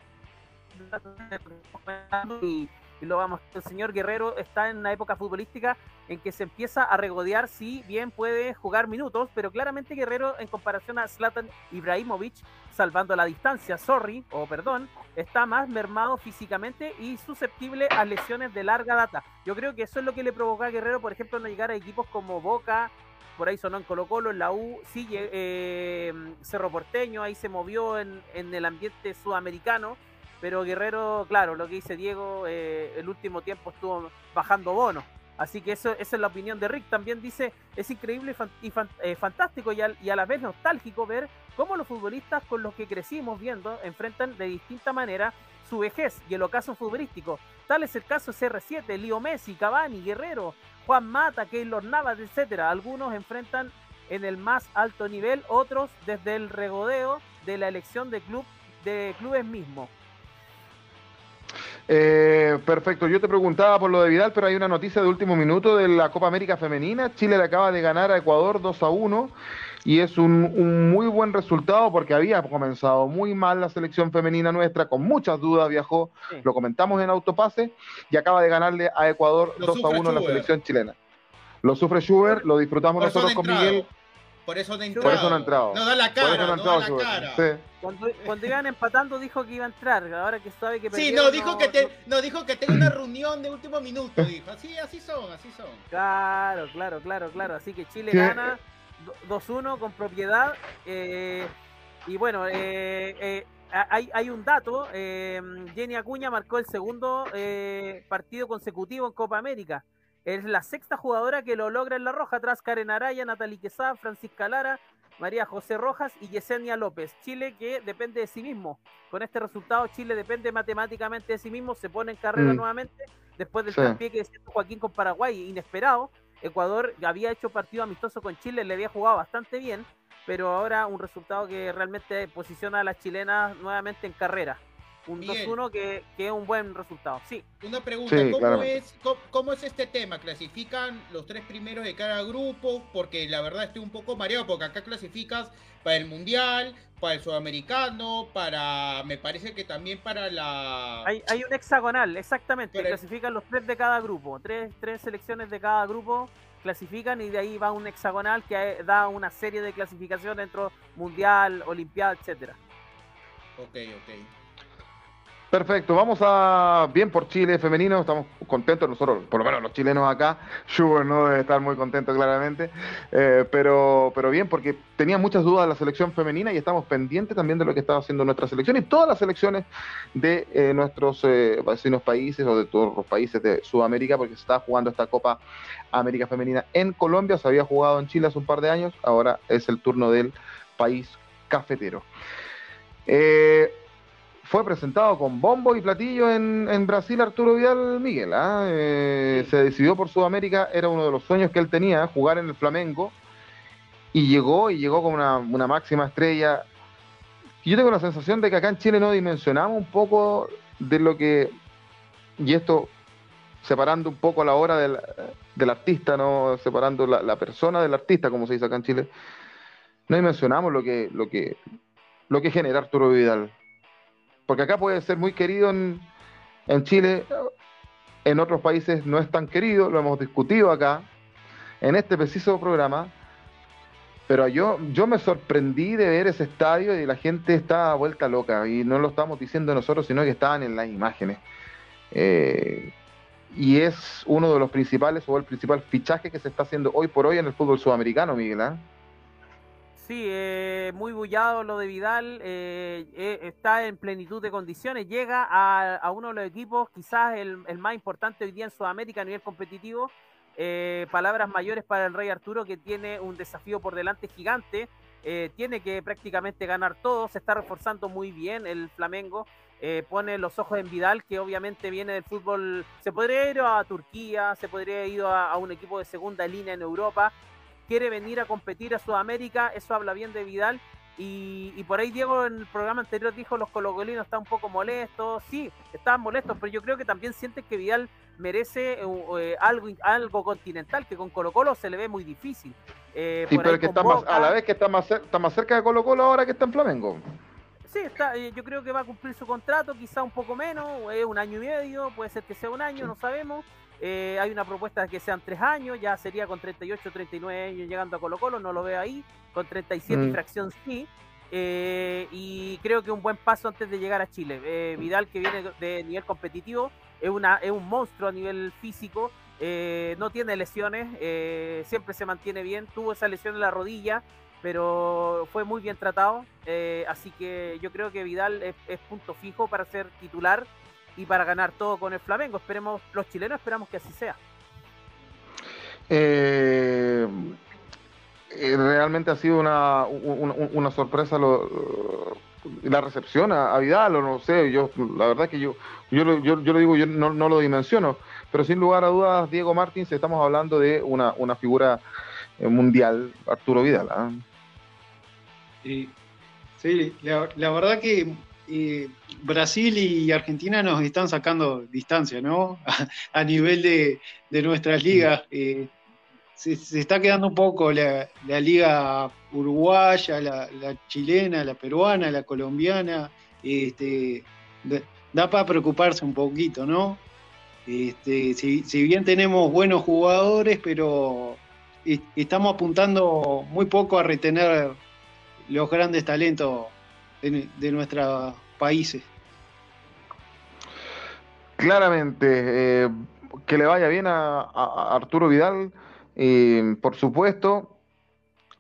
y lo vamos, el señor Guerrero está en una época futbolística en que se empieza a regodear si bien puede jugar minutos, pero claramente Guerrero en comparación a Zlatan Ibrahimovic, salvando la distancia, sorry, o perdón, está más mermado físicamente y susceptible a lesiones de larga data. Yo creo que eso es lo que le provocó a Guerrero, por ejemplo, no llegar a equipos como Boca, por ahí sonó en Colo Colo, en la U, sí, eh, Cerro Porteño, ahí se movió en, en el ambiente sudamericano, pero Guerrero, claro, lo que dice Diego, eh, el último tiempo estuvo bajando bonos. Así que eso, esa es la opinión de Rick. También dice, es increíble y, eh, fantástico y, a la vez nostálgico ver cómo los futbolistas con los que crecimos viendo enfrentan de distinta manera su vejez y el ocaso futbolístico. Tal es el caso de CR7, Leo Messi, Cavani, Guerrero, Juan Mata, Keylor Navas, etcétera. Algunos enfrentan en el más alto nivel, otros desde el regodeo de la elección de club de clubes mismos. Eh, perfecto, yo te preguntaba por lo de Vidal, pero hay una noticia de último minuto de la Copa América Femenina. Chile le acaba de ganar a Ecuador 2 a 1 y es un, muy buen resultado porque había comenzado muy mal la selección femenina nuestra, con muchas dudas viajó, lo comentamos en Autopase y acaba de ganarle a Ecuador 2 a 1 en la selección chilena. Lo sufre Schubert, lo disfrutamos nosotros con Miguel. Por eso, no por eso no ha entrado. No da la cara, no, da la cara. Cuando, iban empatando dijo que iba a entrar, ahora que sabe que Sí, no, dijo que te, no, dijo que tengo una reunión de último minuto, dijo. Así, así son, así son. Claro, claro, claro, claro. Así que Chile gana 2-1 con propiedad. Eh, y bueno, eh, eh, hay, hay, un dato. Jenny Acuña marcó el segundo partido consecutivo en Copa América. Es la sexta jugadora que lo logra en la roja, tras Karen Araya, Natalie Quesada, Francisca Lara, María José Rojas y Yesenia López. Chile que depende de sí mismo. Con este resultado, Chile depende matemáticamente de sí mismo, se pone en carrera mm. nuevamente después del sí. que hizo Joaquín con Paraguay, inesperado. Ecuador había hecho partido amistoso con Chile, le había jugado bastante bien, pero ahora un resultado que realmente posiciona a las chilenas nuevamente en carrera un 2-1 que, que, es un buen resultado. Sí. Una pregunta, ¿cómo, es, cómo, es este tema? ¿Clasifican los tres primeros de cada grupo? Porque la verdad estoy un poco mareado, porque acá clasificas para el Mundial, para el Sudamericano, para, me parece que también para la... Hay, hay un hexagonal, exactamente, clasifican los tres de cada grupo, tres, tres selecciones de cada grupo clasifican y de ahí va un hexagonal que da una serie de clasificaciones dentro Mundial, Olimpiada, etcétera. Ok, ok. Perfecto, vamos a bien por Chile femenino, estamos contentos nosotros, por lo menos los chilenos acá, Schubert no debe estar muy contento claramente, eh, pero, pero bien porque tenía muchas dudas de la selección femenina y estamos pendientes también de lo que está haciendo nuestra selección y todas las selecciones de eh, nuestros eh, vecinos países o de todos los países de Sudamérica porque se está jugando esta Copa América Femenina en Colombia, se había jugado en Chile hace un par de años, ahora es el turno del país cafetero. Fue presentado con bombo y platillo en, Brasil Arturo Vidal Miguel. ¿ah? Eh, se decidió por Sudamérica, era uno de los sueños que él tenía, jugar en el Flamengo. Y llegó, y llegó como una, máxima estrella. Y yo tengo la sensación de que acá en Chile no dimensionamos un poco de lo que. Y esto separando un poco a la hora del, artista, no separando la, la, persona del artista, como se dice acá en Chile. No dimensionamos lo que, lo que, lo que genera Arturo Vidal porque acá puede ser muy querido en, Chile, en otros países no es tan querido, lo hemos discutido acá, en este preciso programa, pero yo, yo me sorprendí de ver ese estadio y la gente está vuelta loca, y no lo estamos diciendo nosotros, sino que estaban en las imágenes. Eh, y es uno de los principales o el principal fichaje que se está haciendo hoy por hoy en el fútbol sudamericano, Miguel. ¿eh? Sí, eh, muy bullado lo de Vidal, eh, eh, está en plenitud de condiciones, llega a, uno de los equipos, quizás el, más importante hoy día en Sudamérica a nivel competitivo. palabras mayores para el Rey Arturo, que tiene un desafío por delante gigante, tiene que prácticamente ganar todo, se está reforzando muy bien el Flamengo, pone los ojos en Vidal, que obviamente viene del fútbol, se podría ir a Turquía, se podría ir a un equipo de segunda línea en Europa, quiere venir a competir a Sudamérica, eso habla bien de Vidal. Y, por ahí Diego en el programa anterior dijo los colocolinos están un poco molestos, sí, estaban molestos, pero yo creo que también sienten que Vidal merece eh, eh, algo, algo continental, que con Colo Colo se le ve muy difícil. Eh, sí, pero que está más, a la vez que está más, está más cerca de Colo Colo ahora que está en Flamengo. Sí, está, yo creo que va a cumplir su contrato, quizá un poco menos, un año y medio, puede ser que sea un año, no sabemos. Eh, hay una propuesta de que sean tres años, ya sería con 38, 39 años llegando a Colo Colo, no lo veo ahí, con 37 y mm. fracción sí. Eh, y creo que un buen paso antes de llegar a Chile. Eh, Vidal, que viene de nivel competitivo, es, una, es un monstruo a nivel físico, no tiene lesiones, siempre se mantiene bien, tuvo esa lesión en la rodilla, pero fue muy bien tratado, así que yo creo que Vidal es punto fijo para ser titular y para ganar todo con el Flamengo. Esperemos, los chilenos esperamos que así sea. Eh, eh, realmente ha sido una, una, sorpresa lo, la recepción a, Vidal, o no sé, yo la verdad que yo yo, lo, yo, lo digo, yo no, lo dimensiono, pero sin lugar a dudas, Diego Martins, estamos hablando de una, figura eh, mundial, Arturo Vidal. ¿ah? Sí, la, verdad que eh, Brasil y Argentina nos están sacando distancia, ¿no? A, nivel de, nuestras ligas. Eh, se, está quedando un poco la, liga uruguaya, la, chilena, la peruana, la colombiana. Este, da para preocuparse un poquito, ¿no? Este, si, bien tenemos buenos jugadores, pero estamos apuntando muy poco a retener los grandes talentos de, nuestros países. Claramente, eh, que le vaya bien a, Arturo Vidal, por supuesto,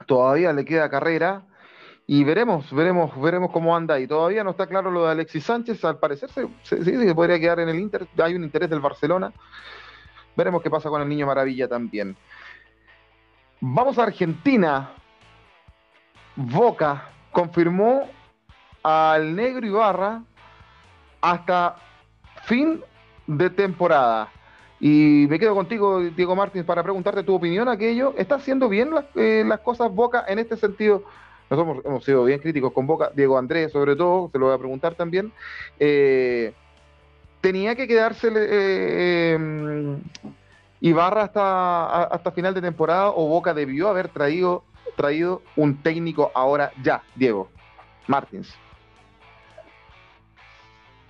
todavía le queda carrera y veremos, veremos, veremos cómo anda. Y todavía no está claro lo de Alexis Sánchez. Al parecer se, se, podría quedar en el Inter. Hay un interés del Barcelona. Veremos qué pasa con el Niño Maravilla también. Vamos a Argentina. Boca confirmó al Negro Ibarra hasta fin de temporada. Y me quedo contigo, Diego Martins, para preguntarte tu opinión aquello. ¿Está haciendo bien las, eh, las cosas Boca en este sentido? Nosotros hemos, sido bien críticos con Boca, Diego Andrés sobre todo, se lo voy a preguntar también. Eh, ¿Tenía que quedarse eh, em, Ibarra hasta, hasta final de temporada o Boca debió haber traído, traído un técnico ahora ya, Diego Martins?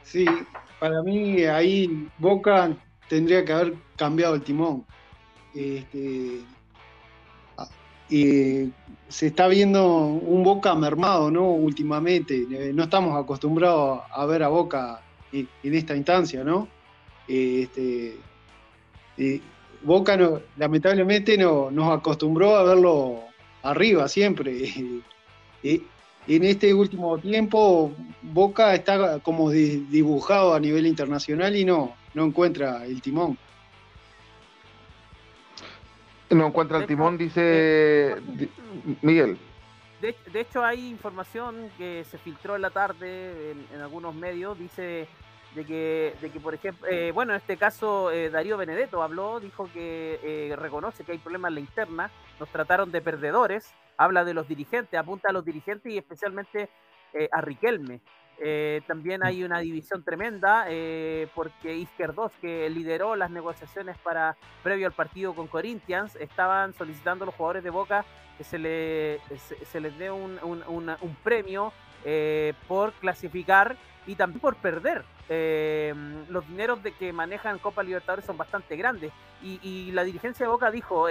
Sí, para mí ahí Boca tendría que haber cambiado el timón. Este, y se está viendo un Boca mermado, ¿no? Últimamente. Eh, no estamos acostumbrados a ver a Boca en, esta instancia, ¿no? Este, Boca no, lamentablemente no, nos acostumbró a verlo arriba siempre. en este último tiempo Boca está como dibujado a nivel internacional y no, no encuentra el timón. No encuentra el timón, dice Miguel. De, hecho, hay información que se filtró en la tarde en, algunos medios, dice de que, de que por ejemplo, eh, bueno, en este caso eh, Darío Benedetto habló, dijo que eh, reconoce que hay problemas en la interna, nos trataron de perdedores, habla de los dirigentes, apunta a los dirigentes y especialmente a Riquelme. Eh, también hay una división tremenda eh, porque Izquierdos, que lideró las negociaciones para previo al partido con Corinthians, estaban solicitando a los jugadores de Boca que se, le, se, les dé un, un, premio eh, por clasificar y también por perder. los dineros de que manejan Copa Libertadores son bastante grandes y, y la dirigencia de Boca dijo,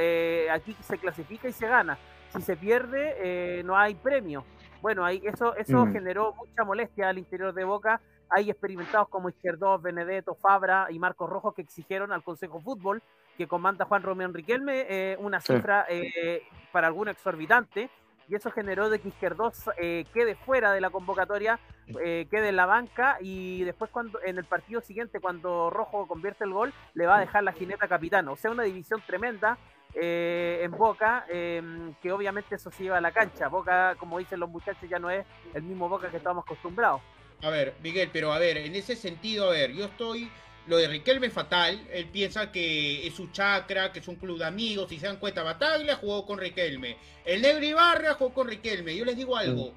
aquí se clasifica y se gana. Si se pierde, no hay premio. Bueno, ahí eso, eso mm. generó mucha molestia al interior de Boca. Hay experimentados como Izquierdo, Benedetto, Fabra y Marcos Rojo que exigieron al Consejo Fútbol que comanda Juan Romeo Riquelme eh, una cifra eh, para algún exorbitante y eso generó de que Izquierdos eh, quede fuera de la convocatoria, quede en la banca y después cuando en el partido siguiente cuando Rojo convierte el gol le va a dejar la jineta capitana, o sea una división tremenda eh, en Boca, em, que obviamente eso se lleva a la cancha. Boca, como dicen los muchachos, ya no es el mismo Boca que estábamos acostumbrados. A ver, Miguel, pero a ver, en ese sentido, a ver, yo estoy. Lo de Riquelme es fatal. Él piensa que es su chacra, que es un club de amigos. Si se dan cuenta, Bataglia jugó con Riquelme. El Negro Ibarra jugó con Riquelme. Yo les digo algo.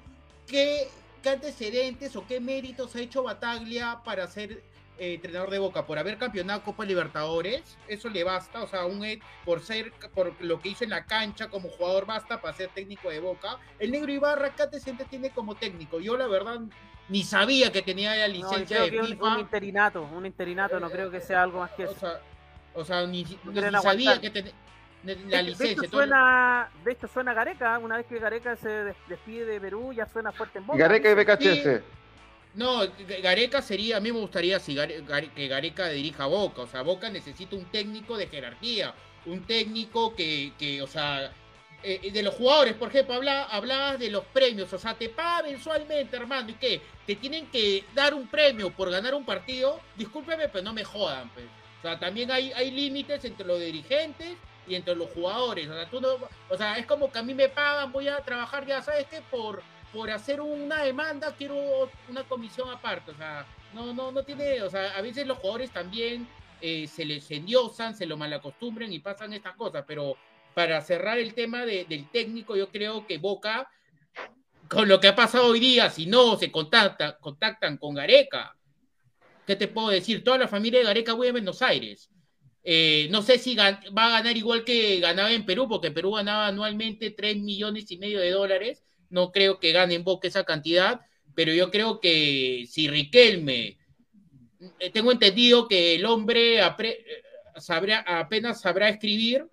¿Qué, ¿Qué antecedentes o qué méritos ha hecho Bataglia para ser eh, entrenador de Boca por haber campeonado Copa Libertadores, eso le basta, o sea, un por ser, por lo que hizo en la cancha como jugador basta para ser técnico de Boca. El negro Ibarra, ¿qué antecedentes tiene como técnico? Yo la verdad ni sabía que tenía la licencia de FIFA. Un, interinato, un interinato, no creo que sea algo más que eso. O sea, ni, sabía que tenía la licencia. De hecho, suena, de hecho, suena Gareca. Una vez que Gareca se despide de Perú, ya suena fuerte en Boca. Gareca y BKHS. No, Gareca sería, a mí me gustaría si que Gareca dirija Boca. O sea, Boca necesita un técnico de jerarquía, un técnico que, que o sea, eh, de los jugadores, por ejemplo, habla, hablabas de los premios, o sea, te paga mensualmente, hermano, ¿y qué? Te tienen que dar un premio por ganar un partido, discúlpeme, pero no me jodan, pues. O sea, también hay, hay límites entre los dirigentes y entre los jugadores. O sea, tú no, o sea, es como que a mí me pagan, voy a trabajar, ya sabes que por por hacer una demanda quiero una comisión aparte. O sea, no, no, no tiene, o sea, a veces los jugadores también eh, se les endiosan, se lo malacostumbren y pasan estas cosas, pero para cerrar el tema del técnico, yo creo que Boca con lo que ha pasado hoy día, si no se contacta, contactan con Gareca, ¿qué te puedo decir? Toda la familia de Gareca vive en Buenos Aires. Eh, no sé si va a ganar igual que ganaba en Perú, porque Perú ganaba anualmente 3 millones y medio de dólares. No creo que gane en Boca esa cantidad, pero yo creo que si Riquelme, eh, tengo entendido que el hombre sabrá, apenas sabrá escribir,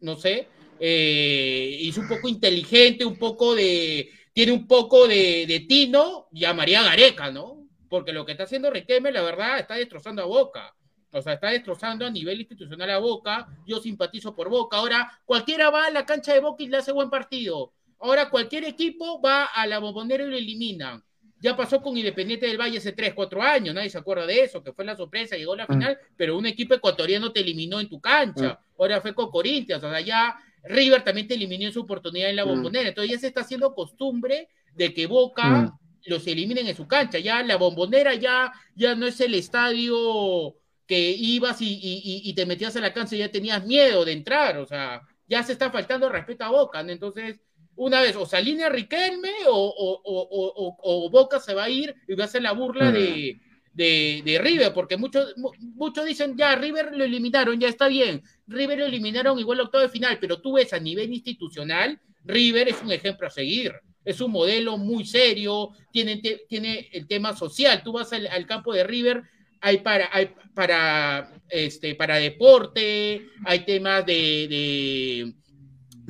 no sé, eh, es un poco inteligente, un poco de, tiene un poco de, de tino, llamaría Gareca, ¿no? Porque lo que está haciendo Riquelme, la verdad, está destrozando a Boca. O sea, está destrozando a nivel institucional a Boca. Yo simpatizo por Boca. Ahora, cualquiera va a la cancha de Boca y le hace buen partido. Ahora, cualquier equipo va a la bombonera y lo elimina. Ya pasó con Independiente del Valle hace 3, 4 años, nadie se acuerda de eso, que fue la sorpresa, llegó a la mm. final, pero un equipo ecuatoriano te eliminó en tu cancha. Mm. Ahora fue con Corinthians, o sea, ya River también te eliminó en su oportunidad en la mm. bombonera. Entonces ya se está haciendo costumbre de que Boca los eliminen en su cancha. Ya la bombonera ya, ya no es el estadio que ibas y, te metías a la cancha y ya tenías miedo de entrar. O sea, ya se está faltando respeto a Boca. Entonces, una vez o se alinea Riquelme o, Boca se va a ir y va a hacer la burla de, de, River, porque muchos, muchos dicen, ya, River lo eliminaron, ya está bien, River lo eliminaron igual octavo de final, pero tú ves a nivel institucional, River es un ejemplo a seguir. Es un modelo muy serio, tiene, tiene el tema social. Tú vas al, campo de River, hay para, hay para, este, para deporte, hay temas de de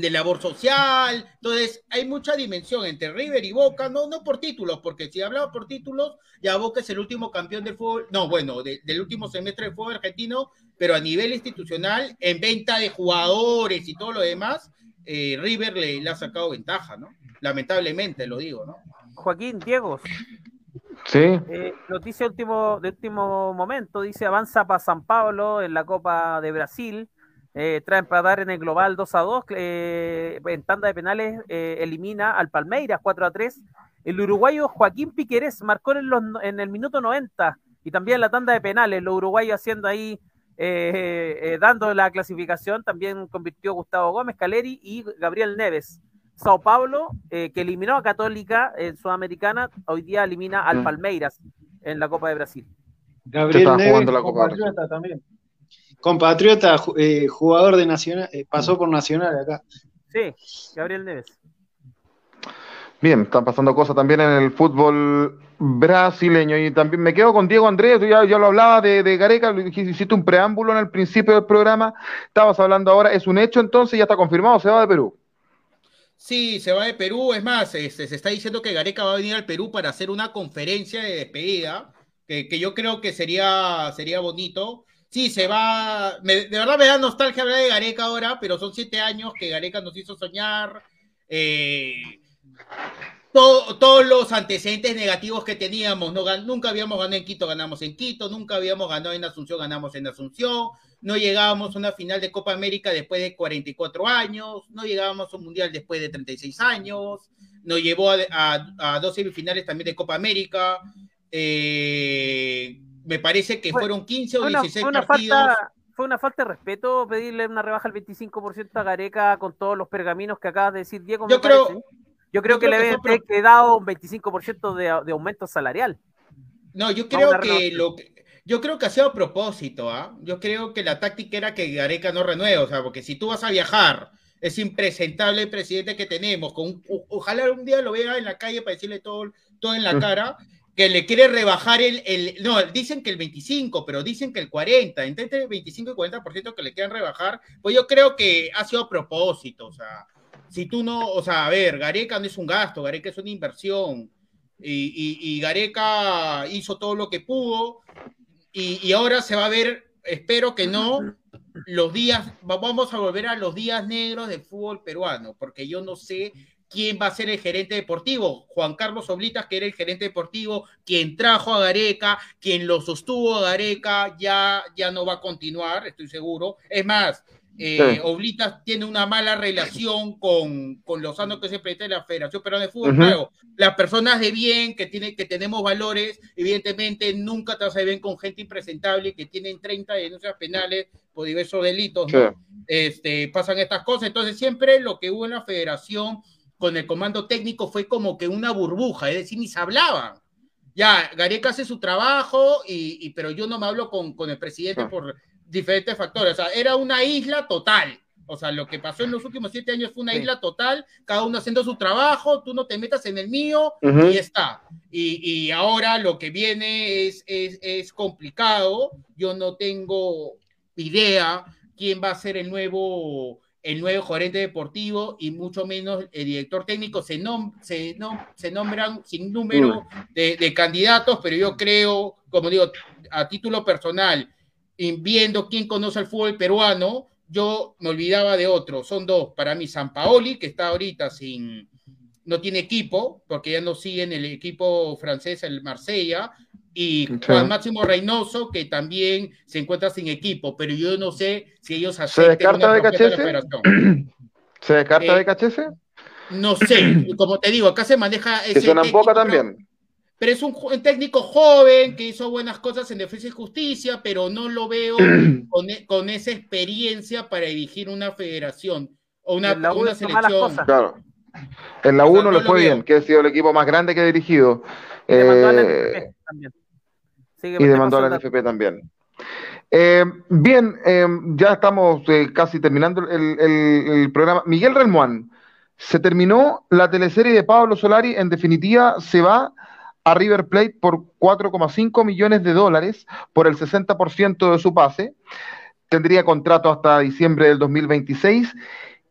labor social. Entonces, hay mucha dimensión entre River y Boca, no, no por títulos, porque si hablaba por títulos, ya Boca es el último campeón del fútbol, no, bueno, del último semestre del fútbol argentino, pero a nivel institucional, en venta de jugadores y todo lo demás, eh, River le, ha sacado ventaja, ¿no? Lamentablemente, lo digo, ¿no? Joaquín, Diego. Sí. Eh, noticia último, de último momento, dice avanza para San Pablo en la Copa de Brasil eh, traen para dar en el global 2 a 2. Eh, en tanda de penales eh, elimina al Palmeiras 4 a 3. El uruguayo Joaquín Piquerés marcó en, los, en el minuto 90 y también la tanda de penales. Los uruguayos haciendo ahí, eh, dando la clasificación. También convirtió Gustavo Gómez, Caleri y Gabriel Neves. Sao Paulo, que eliminó a Católica en Sudamericana, hoy día elimina al mm. Palmeiras en la Copa de Brasil. Gabriel Neves, la Copa también compatriota, eh, jugador de Nacional, eh, pasó por Nacional acá. Sí, Gabriel Neves. Bien, están pasando cosas también en el fútbol brasileño y también me quedo con Diego Andrés, tú ya, lo hablaba de, de Gareca, hiciste un preámbulo en el principio del programa, estabas hablando ahora, es un hecho entonces, ya está confirmado, se va de Perú. Sí, se va de Perú, es más, este, se está diciendo que Gareca va a venir al Perú para hacer una conferencia de despedida, que, que yo creo que sería, sería bonito sí, se va. de verdad me da nostalgia hablar de Gareca ahora, pero son siete años que Gareca nos hizo soñar. Eh, todos los antecedentes negativos que teníamos, nunca habíamos ganado en Quito, ganamos en Quito, nunca habíamos ganado en Asunción, ganamos en Asunción, no llegábamos a una final de Copa América después de 44 años, no llegábamos a un mundial después de 36 años, nos llevó a, a dos semifinales también de Copa América. Eh, me parece que fueron 15 o 16 partidos. fue una falta de respeto pedirle una rebaja al 25% a Gareca con todos los pergaminos que acabas de decir, Diego. Yo, creo, yo creo que le había quedado un 25% de, de, aumento salarial. No, yo creo que lo yo creo que ha sido a propósito, ¿ah? Yo creo que la táctica era que Gareca no renueve, o sea, porque si tú vas a viajar, es impresentable el presidente que tenemos, con ojalá un día lo vea en la calle para decirle todo, todo en la cara, que le quiere rebajar el, el, no, dicen que el 25, pero dicen que el 40, entre el 25 y 40% que le quieren rebajar, pues yo creo que ha sido a propósito, o sea, si tú no, o sea, a ver, Gareca no es un gasto, Gareca es una inversión, y, y, Gareca hizo todo lo que pudo, y, y ahora se va a ver, espero que no, los días, vamos a volver a los días negros del fútbol peruano, porque yo no sé quién va a ser el gerente deportivo. Juan Carlos Oblitas, que era el gerente deportivo, quien trajo a Gareca, quien lo sostuvo a Gareca, ya, ya no va a continuar, estoy seguro. Es más, eh, Oblitas tiene una mala relación con, con Lozano, que es el presidente de la Federación Peruana de Fútbol. las personas de bien, que, tiene, que tenemos valores, evidentemente nunca se ven con gente impresentable que tienen 30 denuncias penales por diversos delitos. Este, pasan estas cosas. Entonces, siempre lo que hubo en la federación con el comando técnico fue como que una burbuja, es decir, ni se hablaban. Ya, Gareca hace su trabajo, y, pero yo no me hablo con, con el presidente por diferentes factores. O sea, era una isla total. O sea, lo que pasó en los últimos siete años fue una isla total, cada uno haciendo su trabajo, tú no te metas en el mío y está. Y, y, ahora lo que viene es, es, es, complicado. Yo no tengo idea quién va a ser el nuevo, el nuevo gerente deportivo y mucho menos el director técnico. Se, se, se nombran sin número de, de candidatos, pero yo creo, como digo, a título personal, viendo quién conoce el fútbol peruano, yo me olvidaba de otro. Son dos. Para mí, San Paoli, que está ahorita sin. No tiene equipo, porque ya no sigue en el equipo francés, el Marsella. Y Juan Máximo Reynoso, que también se encuentra sin equipo, pero yo no sé si ellos aceptan. ¿Se descarta de Cachese? ¿Se descarta de Cachese? No sé, como te digo, acá se maneja. Que suena en boca también pero es un, técnico joven que hizo buenas cosas en defensa y justicia, pero no lo veo e, con, esa experiencia para dirigir una federación o una, selección. Claro. En la 1 le fue bien, que ha sido el equipo más grande que ha dirigido. Y demandó a la eh, también. Y demandó a la NFP también. Eh, bien, eh, ya estamos casi terminando el, el, programa. Miguel Relmuán, se terminó la teleserie de Pablo Solari, en definitiva se va a River Plate por 4,5 millones de dólares por el 60% de su pase. Tendría contrato hasta diciembre del 2026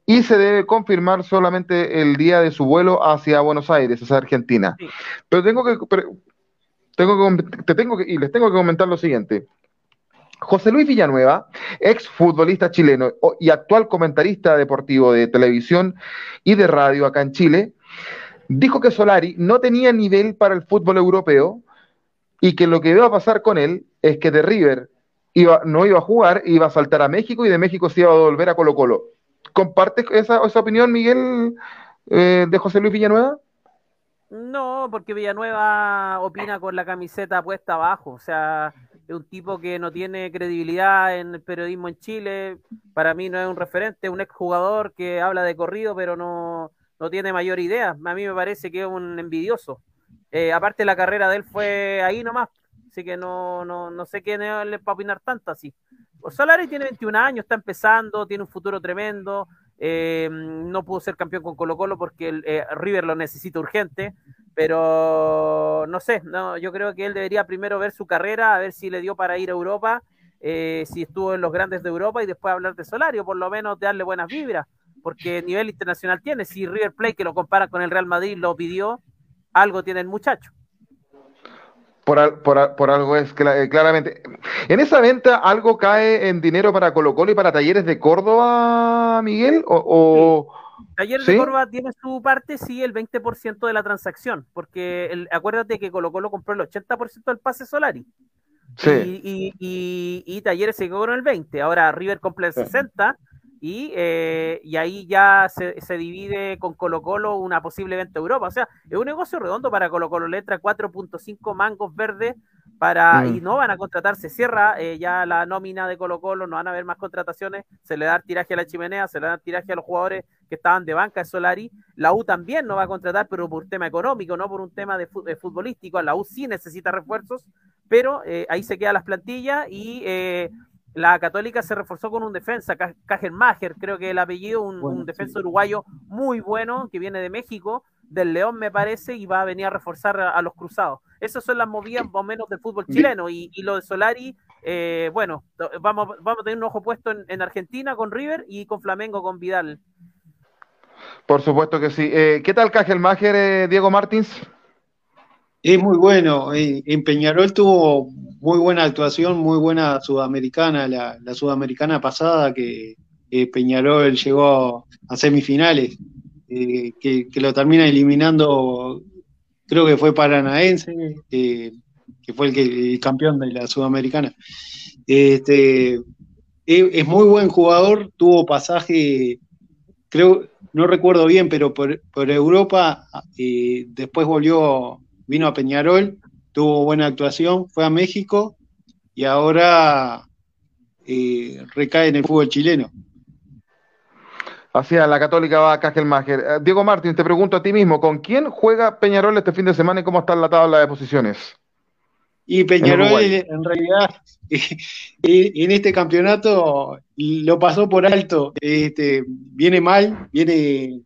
y se debe confirmar solamente el día de su vuelo hacia Buenos Aires, hacia Argentina. Pero tengo que, tengo que, te tengo que, y les tengo que comentar lo siguiente. José Luis Villanueva, ex futbolista chileno y actual comentarista deportivo de televisión y de radio acá en Chile, dijo que Solari no tenía nivel para el fútbol europeo y que lo que iba a pasar con él es que de River no iba a jugar, iba a saltar a México y de México se iba a volver a Colo Colo. ¿Compartes esa, esa opinión, Miguel, eh, de José Luis Villanueva? No, porque Villanueva opina con la camiseta puesta abajo, o sea, es un tipo que no tiene credibilidad en el periodismo en Chile, para mí no es un referente, es un exjugador que habla de corrido, pero no, no tiene mayor idea. A mí me parece que es un envidioso. Eh, aparte, la carrera de él fue ahí nomás, así que no, no, no sé quién le va a opinar tanto así. Solari tiene 21 años, está empezando, tiene un futuro tremendo. Eh, no pudo ser campeón con Colo Colo porque el, eh, River lo necesita urgente, pero no sé, no, yo creo que él debería primero ver su carrera, a ver si le dio para ir a Europa, si estuvo en los grandes de Europa y después hablar de Solari, o por lo menos darle buenas vibras porque nivel internacional tiene. Si River Plate, que lo compara con el Real Madrid, lo pidió, algo tiene el muchacho. Por, por, algo es eh, claramente. En esa venta, ¿algo cae en dinero para Colo Colo y para Talleres de Córdoba, Miguel? O, Talleres de Córdoba tiene su parte, sí, el 20% de la transacción, porque acuérdate que Colo Colo compró el 80% del pase Solari. Sí. Y, y, Talleres se quedó con el 20%. Ahora River compra el 60% y, eh, y ahí ya se, se, divide con Colo Colo una posible venta a Europa. O sea, es un negocio redondo para Colo Colo. Letra 4.5 mangos verdes para y mm. no van a contratar, se cierra eh, ya la nómina de Colo Colo, no van a haber más contrataciones, se le da tiraje a la chimenea, se le da tiraje a los jugadores que estaban de banca de Solari. La U también no va a contratar, pero por un tema económico, no por un tema de, futbolístico. La U sí necesita refuerzos, pero eh, ahí se quedan las plantillas y la Católica se reforzó con un defensa, Kajenmacher, creo que el apellido, un, defensa uruguayo muy bueno que viene de México, del León me parece, y va a venir a reforzar a, los cruzados. Esas son las movidas más o menos del fútbol chileno. Y, lo de Solari, eh, bueno, vamos, vamos a tener un ojo puesto en, Argentina con River y con Flamengo con Vidal. Por supuesto que sí. Eh, ¿Qué tal Kajelmacher, eh, Diego Martins? Es muy bueno. En Peñarol tuvo muy buena actuación, muy buena sudamericana, la, sudamericana pasada que Peñarol llegó a semifinales, eh, que, lo termina eliminando, creo que fue Paranaense, que fue el, que, campeón de la sudamericana. Este, es, muy buen jugador, tuvo pasaje, creo, no recuerdo bien, pero por, Europa, eh, después volvió, vino a Peñarol tuvo buena actuación, fue a México y ahora eh, recae en el fútbol chileno. Así es, la Católica va a Cajelmacher. Eh, Diego Martín, te pregunto a ti mismo, ¿con quién juega Peñarol este fin de semana y cómo está la tabla de posiciones? Y Peñarol en, realidad en este campeonato lo pasó por alto. Este, viene mal, viene,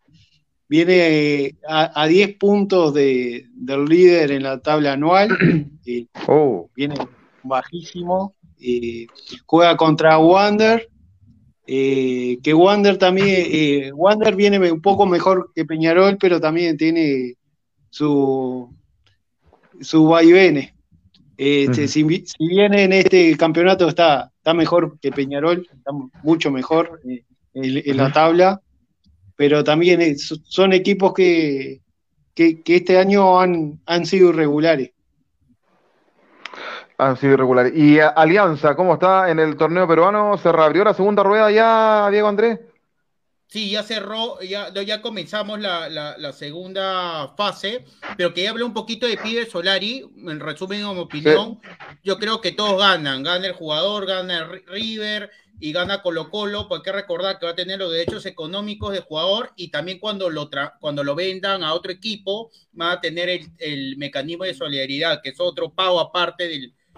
viene a, 10 puntos de, del líder en la tabla anual. Eh, oh. Viene bajísimo. Eh, juega contra Wander. Eh, que Wander también, Wander viene un poco mejor que Peñarol, pero también tiene su, su vaivenes. Este, si, bien en este campeonato está, está mejor que Peñarol, está mucho mejor eh, en, la tabla, pero también son equipos que, que, este año han, han sido irregulares. Han sido irregulares. ¿Y Alianza, cómo está en el torneo peruano? ¿Se reabrió la segunda rueda ya, Diego Andrés? Sí, ya cerró, ya, ya comenzamos la, segunda fase, pero quería hablar un poquito de Pibe Solari, en resumen, en mi opinión, yo creo que todos ganan, gana el jugador, gana el River y gana Colo Colo, porque hay que recordar que va a tener los derechos económicos del jugador y también cuando lo, cuando lo vendan a otro equipo, va a tener el, mecanismo de solidaridad, que es otro pago aparte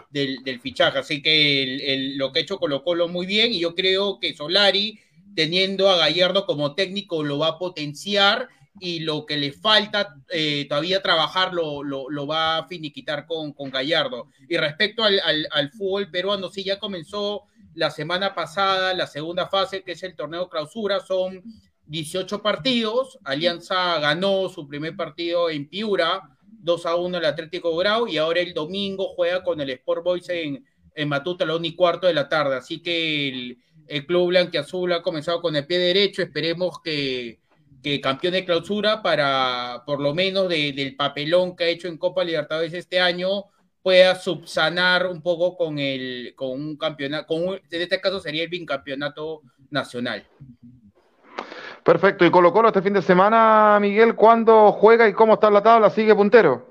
del, fichaje, así que lo que ha hecho Colo Colo muy bien y yo creo que Solari teniendo a Gallardo como técnico lo va a potenciar y lo que le falta eh, todavía trabajar lo, lo, va a finiquitar con, con Gallardo. Y respecto al, al, fútbol peruano, sí, ya comenzó la semana pasada la segunda fase, que es el torneo clausura, son 18 partidos, Alianza ganó su primer partido en Piura, 2 a 1 el Atlético Grau, y ahora el domingo juega con el Sport Boys en, en Matuta la 1 y cuarto de la tarde, así que el, el club blanquiazul ha comenzado con el pie derecho. Esperemos que, que campeón de clausura para, por lo menos, del papelón que ha hecho en Copa Libertadores este año, pueda subsanar un poco con, el, con un campeonato, con en este caso sería el bicampeonato nacional. Perfecto. ¿Y Colo Colo este fin de semana, Miguel, cuándo juega y cómo está la tabla? ¿Sigue puntero?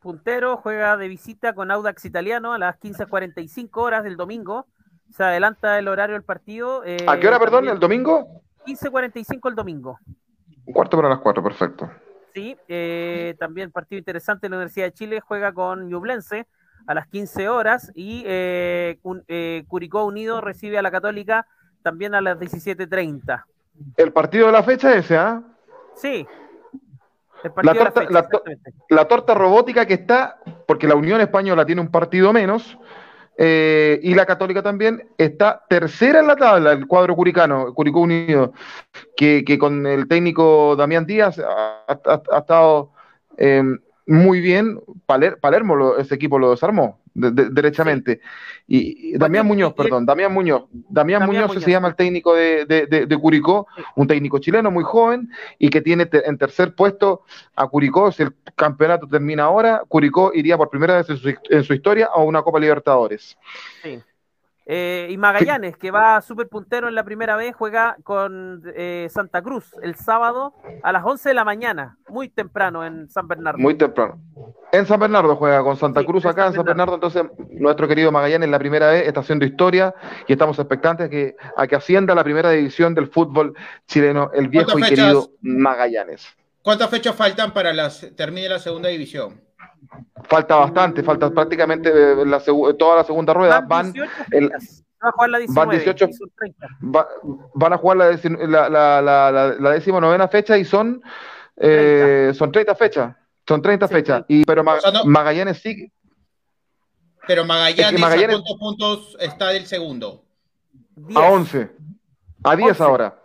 Puntero juega de visita con Audax Italiano a las 15.45 horas del domingo se adelanta el horario del partido. Eh, ¿A qué hora, perdón, el domingo? 15.45 el domingo. Un cuarto para las cuatro, perfecto. Sí, eh, también partido interesante, la Universidad de Chile juega con Ñublense a las 15 horas y eh, Curicó Unido recibe a la Católica también a las 17.30. ¿El partido de la fecha ese, ah? Sí. La torta, la torta robótica que está, porque la Unión Española tiene un partido menos, eh, y la Católica también está tercera en la tabla, el cuadro curicano, Curicó Unido, que, con el técnico Damián Díaz ha, estado eh, muy bien. Palermo, ese equipo lo desarmó derechamente. Y, Damián Muñoz, perdón, Damián Muñoz. Damián, Muñoz, se llama el técnico de, Curicó, un técnico chileno muy joven y que tiene en tercer puesto a Curicó. Si el campeonato termina ahora, Curicó iría por primera vez en su, en su historia a una Copa Libertadores. Sí. Eh, y Magallanes, que va súper puntero en la primera vez, juega con eh, Santa Cruz el sábado a las 11 de la mañana, muy temprano en San Bernardo. Muy temprano. En San Bernardo juega con Santa Cruz acá en San Bernardo. entonces nuestro querido Magallanes la primera vez está haciendo historia y estamos expectantes a que, a que ascienda la primera división del fútbol chileno, el viejo y querido Magallanes. ¿Cuántas fechas faltan para las termine la segunda división? Falta bastante, falta prácticamente eh, la toda la segunda rueda. Van, el, a jugar la 18, van a jugar la, la, la, la, decimonovena fecha y son, eh, son 30 fechas. Son 30 fechas. Y, pero Magallanes sí. Pero Magallanes, ¿a cuántos puntos está del segundo? A 11. A 10 ahora.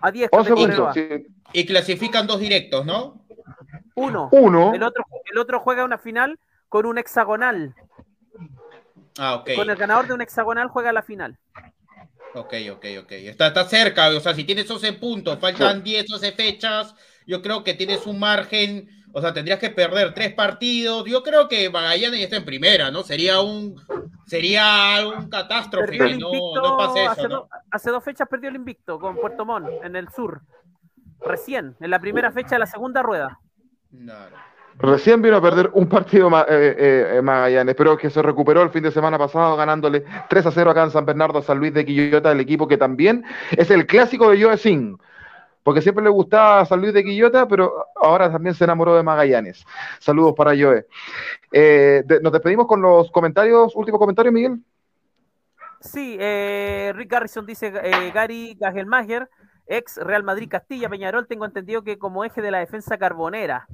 A 10. 11 puntos. Y clasifican dos directos, ¿no? Uno. Uno. El otro, el otro juega una final con un hexagonal. Ah, ok. Con el ganador de un hexagonal juega la final. Ok, ok, ok. Está, está cerca, o sea, si tienes 11 puntos, faltan 10, 12 fechas, yo creo que tienes un margen, o sea, tendrías que perder tres partidos. Yo creo que Magallanes ya está en primera, ¿no? Sería un sería un catástrofe que no, no, pase eso. Hace, ¿no? hace dos fechas perdió el invicto con Puerto Montt en el sur. Recién, en la primera fecha de la segunda rueda. Recién vino a perder un partido eh, eh, eh, Magallanes, pero que se recuperó el fin de semana pasado ganándole 3 a 0 acá en San Bernardo a San Luis de Quillota, el equipo que también es el clásico de Joe porque siempre le gustaba San Luis de Quillota, pero ahora también se enamoró de Magallanes. Saludos para Joe. Eh, nos despedimos con los comentarios, último comentario, Miguel. Sí, eh, Rick Garrison dice eh, Gary Gagelmacher, ex Real Madrid Castilla, Peñarol, tengo entendido que como eje de la defensa carbonera.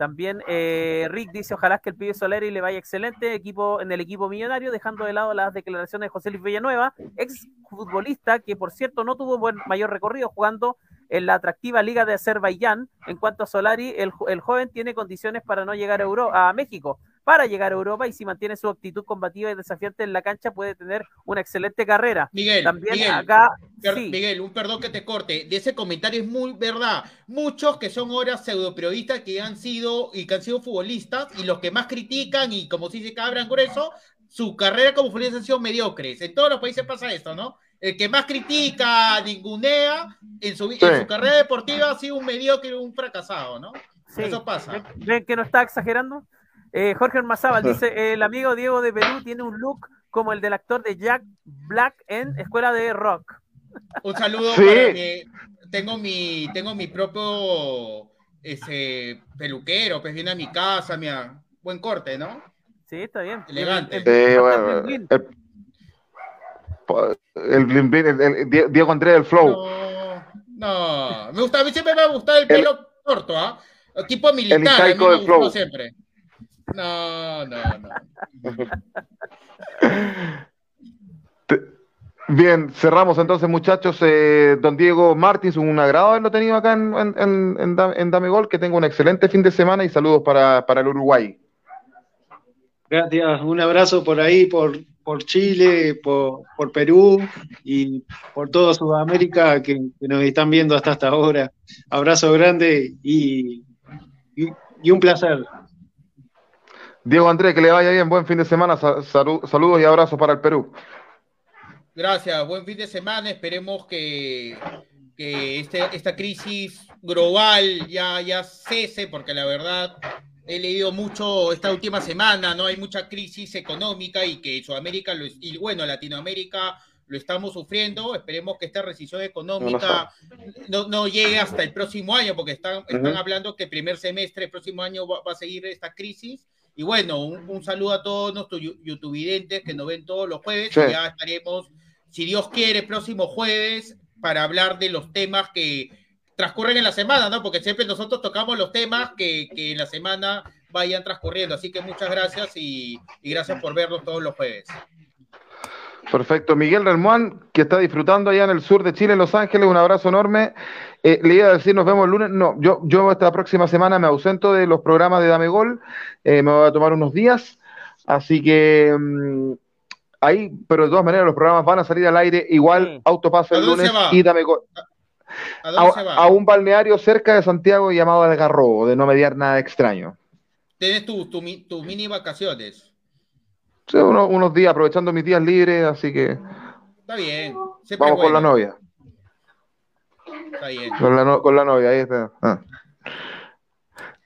También eh, Rick dice, ojalá que el pibe Soleri le vaya excelente equipo en el equipo millonario, dejando de lado las declaraciones de José Luis Villanueva, ex futbolista que por cierto no tuvo buen mayor recorrido jugando en la atractiva Liga de Azerbaiyán. En cuanto a Solari, el, el joven tiene condiciones para no llegar a, Euro, a México para llegar a Europa y si mantiene su actitud combativa y desafiante en la cancha puede tener una excelente carrera. Miguel, También Miguel, acá, Miguel, un perdón que te corte, de ese comentario es muy verdad. Muchos que son ahora pseudoperiodistas que han sido y que han sido futbolistas y los que más critican y como si se cabran grueso, su carrera como futbolista han sido mediocres. En todos los países pasa esto, ¿no? El que más critica, ningunea, en su, en su carrera deportiva ha sido un mediocre, un fracasado, ¿no? Eso pasa. ¿Ven que no está exagerando? Eh, Jorge Ormazábal dice, el amigo Diego de Perú tiene un look como el del actor de Jack Black en Escuela de Rock. Un saludo para que tengo mi, tengo mi propio ese peluquero, pues viene a mi casa, mira, buen corte, ¿no? Sí, está bien. Elegante. el, el, Diego Andrés del Flow. No, no, me gusta, a mí siempre me ha gustado el pelo corto, ¿ah? Tipo militar, a mí me flow. siempre. No, no, no. Bien, cerramos entonces, muchachos. Eh, don Diego Martins, un agrado haberlo tenido acá en, en, en, Dame Gol. Que tenga un excelente fin de semana y saludos para, el Uruguay. Gracias, un abrazo por ahí, por, por Chile, por, por, Perú y por toda Sudamérica que, nos están viendo hasta esta hora. Abrazo grande y, y un placer. Diego Andrés, que le vaya bien, buen fin de semana, saludos y abrazos para el Perú. Gracias, buen fin de semana, esperemos que, este, esta crisis global ya, ya cese, porque la verdad he leído mucho esta última semana, ¿no? Hay mucha crisis económica y que Sudamérica, lo, y bueno, Latinoamérica lo estamos sufriendo. Esperemos que esta recesión económica no, llegue hasta el próximo año, porque están, están hablando que el primer semestre del próximo año va, a seguir esta crisis. Y bueno, un, saludo a todos nuestros youtubidentes que nos ven todos los jueves. ya estaremos, si Dios quiere, próximo jueves para hablar de los temas que transcurren en la semana, ¿no? Porque siempre nosotros tocamos los temas que, en la semana vayan transcurriendo. Así que muchas gracias y, y gracias por vernos todos los jueves. Perfecto. Miguel Relmuán, que está disfrutando allá en el sur de Chile, en Los Ángeles, un abrazo enorme. Eh, le iba a decir, nos vemos el lunes. No, yo, yo esta próxima semana me ausento de los programas de Dame Gol. Eh, me voy a tomar unos días. Así que mm, ahí, pero de todas maneras, los programas van a salir al aire. Igual, Autopaso el lunes y Dame Gol. ¿A, un balneario cerca de Santiago llamado Algarrobo, de no mediar nada extraño. Tienes tus tu, mini vacaciones unos, días, aprovechando mis días libres, así que. Está bien. Vamos con la novia. Con la, novia, ahí está. Ah.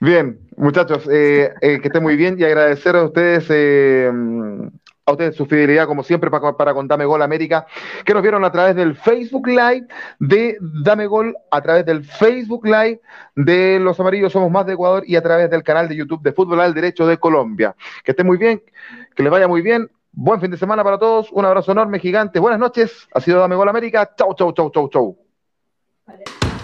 Bien, muchachos, eh, eh, que estén muy bien y agradecer a ustedes eh, a ustedes su fidelidad, como siempre, para, para con Dame Gol América, que nos vieron a través del Facebook Live de Dame Gol, a través del Facebook Live de Los Amarillos Somos Más de Ecuador y a través del canal de YouTube de Fútbol al Derecho de Colombia. Que estén muy bien, que les vaya muy bien. Buen fin de semana para todos. Un abrazo enorme, gigante. Buenas noches. Ha sido Dame Gol América. Chau, chau, chau, chau, chau. あれ。